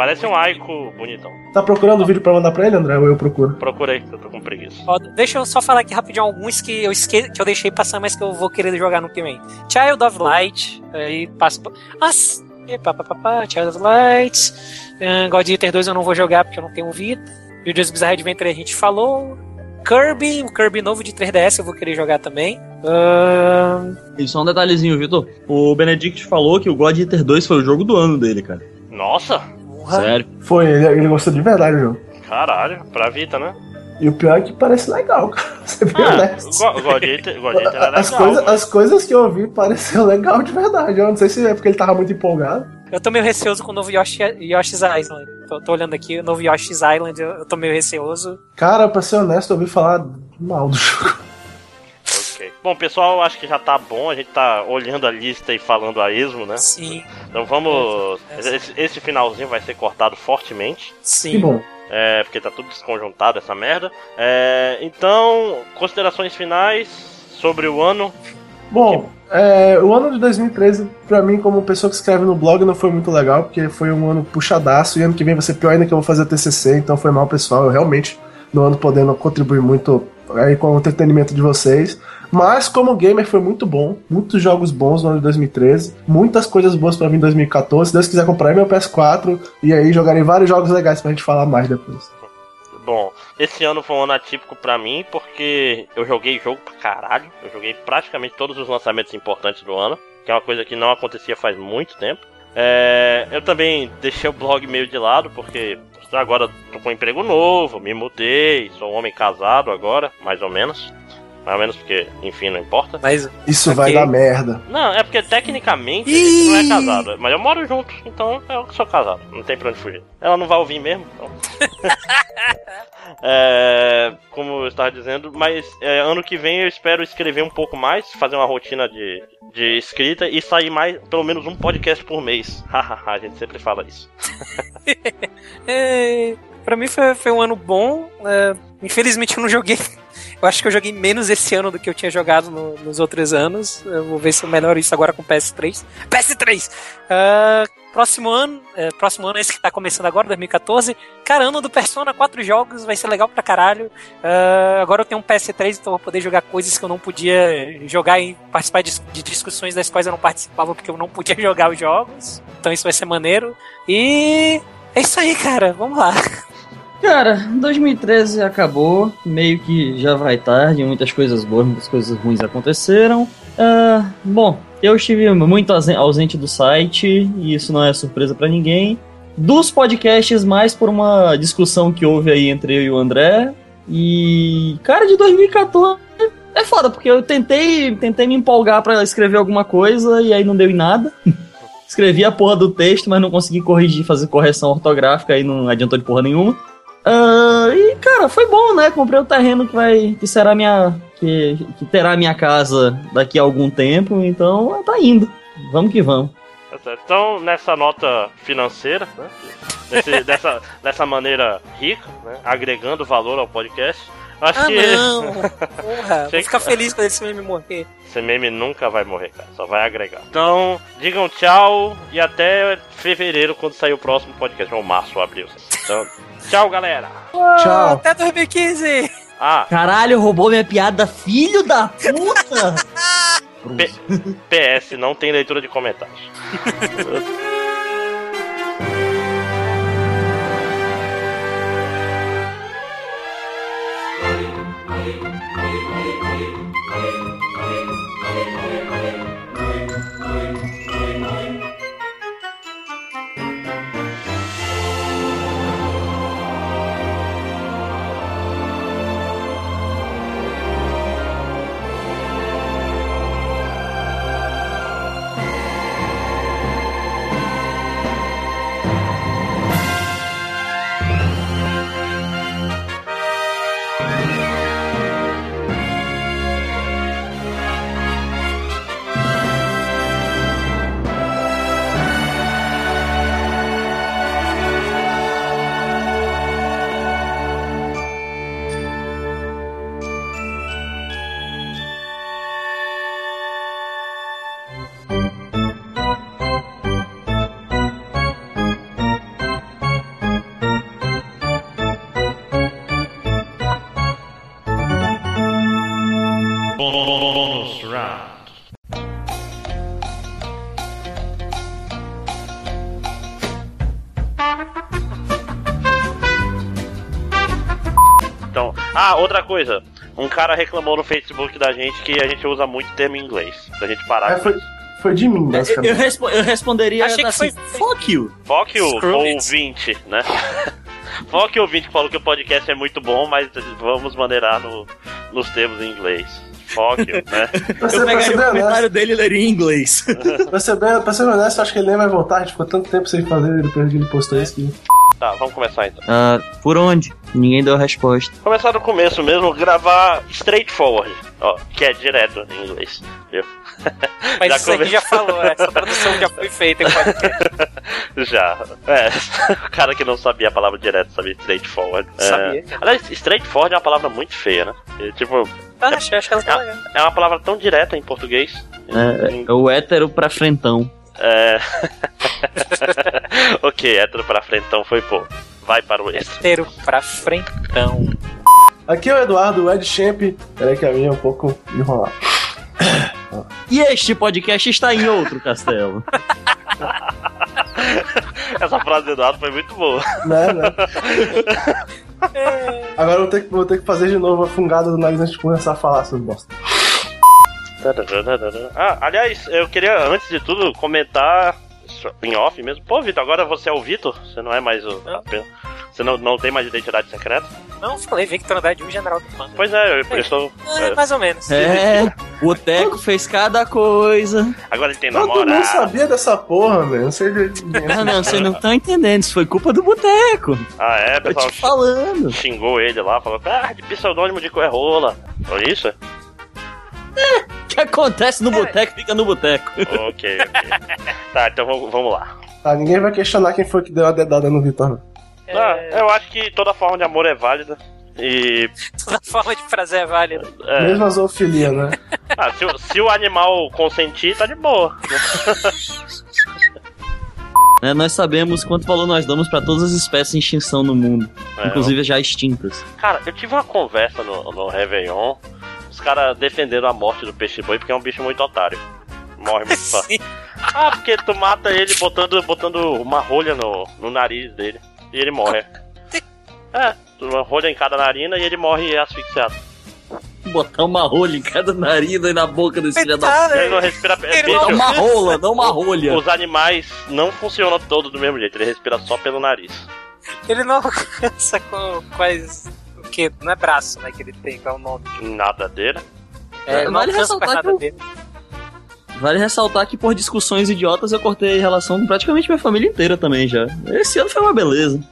Parece um Aiko bonitão. Tá procurando o vídeo pra mandar pra ele, André? Ou eu procuro? Procura aí, que eu tô com preguiça. Ó, deixa eu só falar aqui rapidinho alguns que eu esque... que eu deixei passar, mas que eu vou querer jogar no que vem. Child of Light, aí passa. As... Epa, pá, pá, pá, Child of Light. Uh, God Eater 2 eu não vou jogar porque eu não tenho vida. Jojo's Bizarre Adventure a gente falou. Kirby, o Kirby novo de 3DS eu vou querer jogar também. Ahn, E só um detalhezinho, Vitor. O Benedict falou que o God Eater 2 foi o jogo do ano dele, cara. Nossa! Porra. Sério. Foi, ele, ele gostou de verdade do jogo. Caralho, pra Vita, né? E o pior é que parece legal, cara. Você bem Ah, honesto. era As, legal. coisas, mas- as coisas que eu vi pareceu legal de verdade. Eu não sei se é porque ele tava muito empolgado. Eu tô meio receoso com o novo Yoshi, Yoshi's Island. Tô, tô olhando aqui, o novo Yoshi's Island, eu, eu tô meio receoso. Cara, pra ser honesto, eu ouvi falar mal do jogo. Bom, pessoal, acho que já tá bom. A gente tá olhando a lista e falando a esmo, né? Sim, Então vamos. É. Esse, esse finalzinho vai ser cortado fortemente. sim. Que bom. É, porque tá tudo desconjuntado essa merda. É, então, considerações finais sobre o ano. Bom, é, o ano de 2013, pra mim, como pessoa que escreve no blog, não foi muito legal, porque foi um ano puxadaço, e ano que vem vai ser pior ainda que eu vou fazer TCC, então foi mal, pessoal. Eu realmente não ando podendo contribuir muito aí com o entretenimento de vocês. Mas, como gamer, foi muito bom. Muitos jogos bons no ano de 2013. Muitas coisas boas pra vir em 2014. Se Deus quiser comprar meu PS4, e aí jogarei vários jogos legais pra gente falar mais depois. Bom, esse ano foi um ano atípico pra mim porque eu joguei jogo pra caralho. Eu joguei praticamente todos os lançamentos importantes do ano, que é uma coisa que não acontecia faz muito tempo. É, eu também deixei o blog meio de lado porque agora tô com um emprego novo, me mudei, sou um homem casado agora, mais ou menos. Mais ou menos porque, enfim, não importa. Mas Isso Ok. vai dar merda. Não, é porque tecnicamente a Ih! gente não é casado, mas eu moro junto, então eu sou casado, não tem pra onde fugir. Ela não vai ouvir mesmo, então. É, como eu estava dizendo, mas é, ano que vem eu espero escrever um pouco mais, fazer uma rotina de, de escrita e sair mais, pelo menos um podcast por mês. A gente sempre fala isso. É, pra mim foi, foi um ano bom. é, infelizmente eu não joguei. Eu acho que eu joguei menos esse ano do que eu tinha jogado no- nos outros anos. Eu vou ver se eu melhoro isso agora com PS3. PS3! Ah, próximo ano, é, próximo ano, esse que tá começando agora, 2014. Cara, ano do Persona, quatro jogos, vai ser legal pra caralho. Ah, agora eu tenho um PS3, então vou poder jogar coisas que eu não podia jogar e participar de, de discussões das quais eu não participava porque eu não podia jogar os jogos. Então isso vai ser maneiro. E é isso aí, cara. Vamos lá. Cara, 2013 acabou, meio que já vai tarde, muitas coisas boas, muitas coisas ruins aconteceram. Ah, bom, eu estive muito ausen- ausente do site, e isso não é surpresa pra ninguém. Dos podcasts, mais por uma discussão que houve aí entre eu e o André. E, cara, de 2014 é foda, porque eu tentei, tentei me empolgar pra escrever alguma coisa e aí não deu em nada. Escrevi a porra do texto, mas não consegui corrigir, fazer correção ortográfica, aí não adiantou de porra nenhuma. Ah, e, cara, foi bom, né? Comprei o terreno que vai. que será minha. que, que terá minha casa daqui a algum tempo, então tá indo. Vamos que vamos. Tá. Então, nessa nota financeira, né, desse- dessa, dessa maneira rica, né, agregando valor ao podcast, acho Ah, que não! Porra, vou ficar feliz quando esse meme morrer. esse meme nunca vai morrer, cara, só vai agregar. Então, digam tchau e até fevereiro, quando sair o próximo podcast, ou março ou abril. Então, tchau, galera! Tchau. Até 2015! Ah, Caralho, roubou minha piada, filho da puta! P- PS, não tem leitura de comentários. Bye. Outra coisa. Um cara reclamou no Facebook da gente que a gente usa muito termo em inglês. Pra gente parar É, com foi, isso. foi de mim, Eu, basicamente. respo- eu responderia Achei que assim, foi- fuck you. Fuck you, ouvinte, né? Foque ouvinte que falou que o podcast é muito bom, mas vamos maneirar no, nos termos em inglês. Foque, né? Pra ser, Eu pegaria o honesto, comentário dele e leria em inglês. pra ser, bem, pra ser honesto, acho que ele nem vai voltar. A gente ficou tanto tempo sem fazer depois que ele postou isso que. Tá, vamos começar então. Ah, por onde? Ninguém deu a resposta. Começar do começo mesmo, gravar straightforward, ó, que é direto em inglês, viu? Mas Já isso aqui já falou, essa tradução já foi feita em podcast. Já. É, o cara que não sabia a palavra direto sabia straightforward. É. Sabia. Aliás, straightforward é uma palavra muito feia, né? É, tipo, Ah, acho, acho que ela tá legal. é uma palavra tão direta em português. É, é o hétero pra frentão. É. ok, hétero pra frente, então foi pô. Vai para o extra. Inteiro pra frentão. Aqui é o Eduardo, o Ed Champ. Peraí que a minha é um pouco enrolada. E este podcast está em outro castelo. Essa frase do Eduardo foi muito boa. Né, né? Agora eu vou ter, que, vou ter que fazer de novo a fungada do nariz antes de começar a falar sobre bosta. Ah, aliás, eu queria, antes de tudo, comentar em off mesmo. Pô, Vitor, agora você é o Vitor? Você não é mais o. Você não, não tem mais identidade secreta? Não, falei Victor Andrade, um general do mano. Pois é, eu, eu estou. É, é, mais ou menos. É, o Teco fez cada coisa. agora ele tem Todo mundo namorado. sabia dessa porra, velho. Não sei de Ah, não, vocês não estão entendendo. Isso foi culpa do boteco. Ah, é, Tô pessoal te falando. xingou ele lá, falou, ah, de pseudônimo de coerrola. Foi isso? O que acontece no boteco fica no boteco. ok, ok. tá, então vamos, vamos lá. Tá, ninguém vai questionar quem foi que deu a dedada no Vitor. Ah, eu acho que toda forma de amor é válida. E. Toda forma de prazer é válida. é, Mesmo a zoofilia, né? ah, se, o- se o animal consentir, tá de boa. Né, nós sabemos quanto valor nós damos pra todas as espécies em extinção no mundo, É, inclusive já extintas. Cara, eu tive uma conversa no, no Réveillon. Os caras defenderam a morte do peixe-boi porque é um bicho muito otário. Morre muito fácil. Ah, porque tu mata ele botando, botando uma rolha no, no nariz dele. E ele morre. É, uma rolha em cada narina e ele morre asfixiado. Botar uma rolha em cada narina e na boca desse filho da Ele não respira. É, bicho, uma rola, não uma rolha. os animais não funcionam todos do mesmo jeito, ele respira só pelo nariz. Ele não alcança com quais. O que? Não é braço, né? Que ele tem, qual é o nome? Nadadeira. É, não Vale ressaltar que eu-. Vale ressaltar que por discussões idiotas eu cortei a relação com praticamente minha família inteira também já. Esse ano foi uma beleza.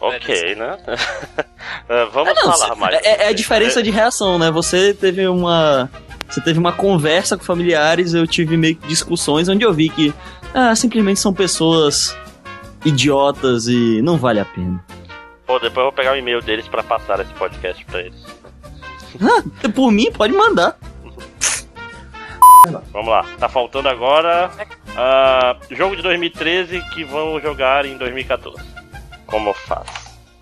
Ok, né? É, Vamos Ah, não, falar mais. É, é a diferença de reação, né? Você teve uma. Você teve uma conversa com familiares, eu tive meio que discussões onde eu vi que ah, simplesmente são pessoas idiotas e não vale a pena. Pô, depois eu vou pegar o e-mail deles pra passar esse podcast pra eles. Ah, por mim, pode mandar. Vamos lá. Tá faltando agora. ah, jogo de 2013 que vão jogar em 2014. Como faz?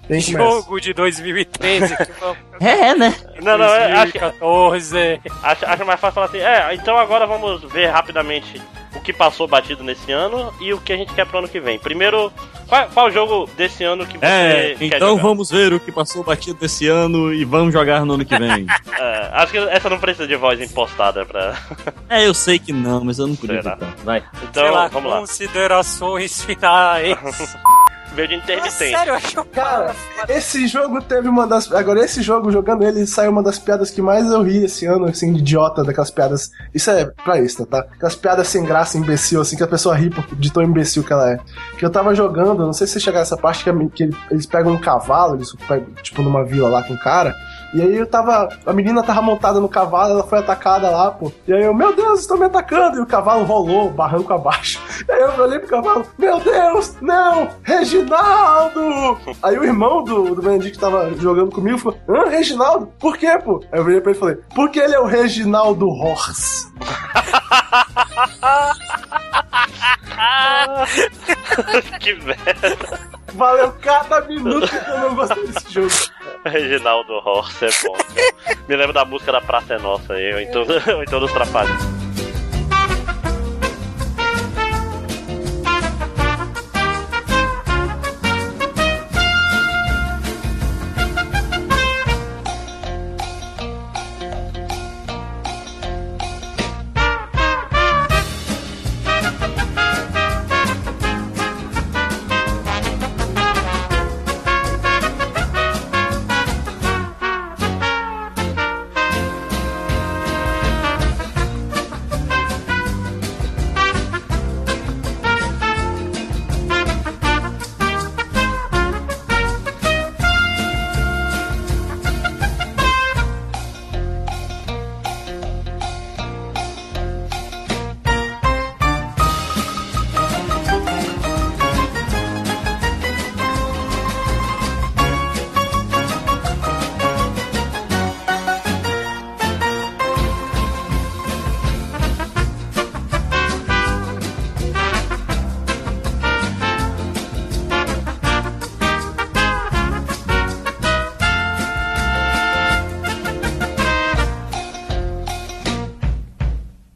Quem começa? Jogo de 2013 que vamos. É, né? Não, não, é, acho, 2014. acho, acho mais fácil falar assim. É, então agora vamos ver rapidamente o que passou batido nesse ano e o que a gente quer pro ano que vem. Primeiro, qual, qual jogo desse ano que você É, quer então jogar? vamos ver o que passou batido desse ano e vamos jogar no ano que vem. É, acho que essa não precisa de voz impostada pra. é, eu sei que não, mas eu não podia. Vai. Então, Sei lá, vamos lá. considerações finais. Veio de Nossa, intermitente. sério, eu acho Cara, esse jogo teve uma das. Agora, esse jogo, jogando ele, saiu uma das piadas que mais eu ri esse ano, assim, de idiota, daquelas piadas. Isso é pra isso, tá? Aquelas piadas sem graça, imbecil, assim, que a pessoa ri por- de tão imbecil que ela é. Que eu tava jogando, não sei se você chegar nessa parte, que, que eles pegam um cavalo, eles pegam, tipo, numa vila lá com um cara. E aí eu tava. A menina tava montada no cavalo, ela foi atacada lá, pô. E aí eu, meu Deus, estão me atacando! E o cavalo rolou, barranco abaixo. E aí eu olhei pro cavalo, meu Deus, não! Reginaldo! Aí o irmão do, do que tava jogando comigo falou: Hã, Reginaldo? Por quê, pô? Aí eu virei pra ele e falei: Porque ele é o Reginaldo Horse. que merda. Valeu cada minuto que eu não gostei desse jogo. Reginaldo Horse é bom. cara. Me lembro da música da Praça é Nossa aí, ou então, ou então dos Trapalhões.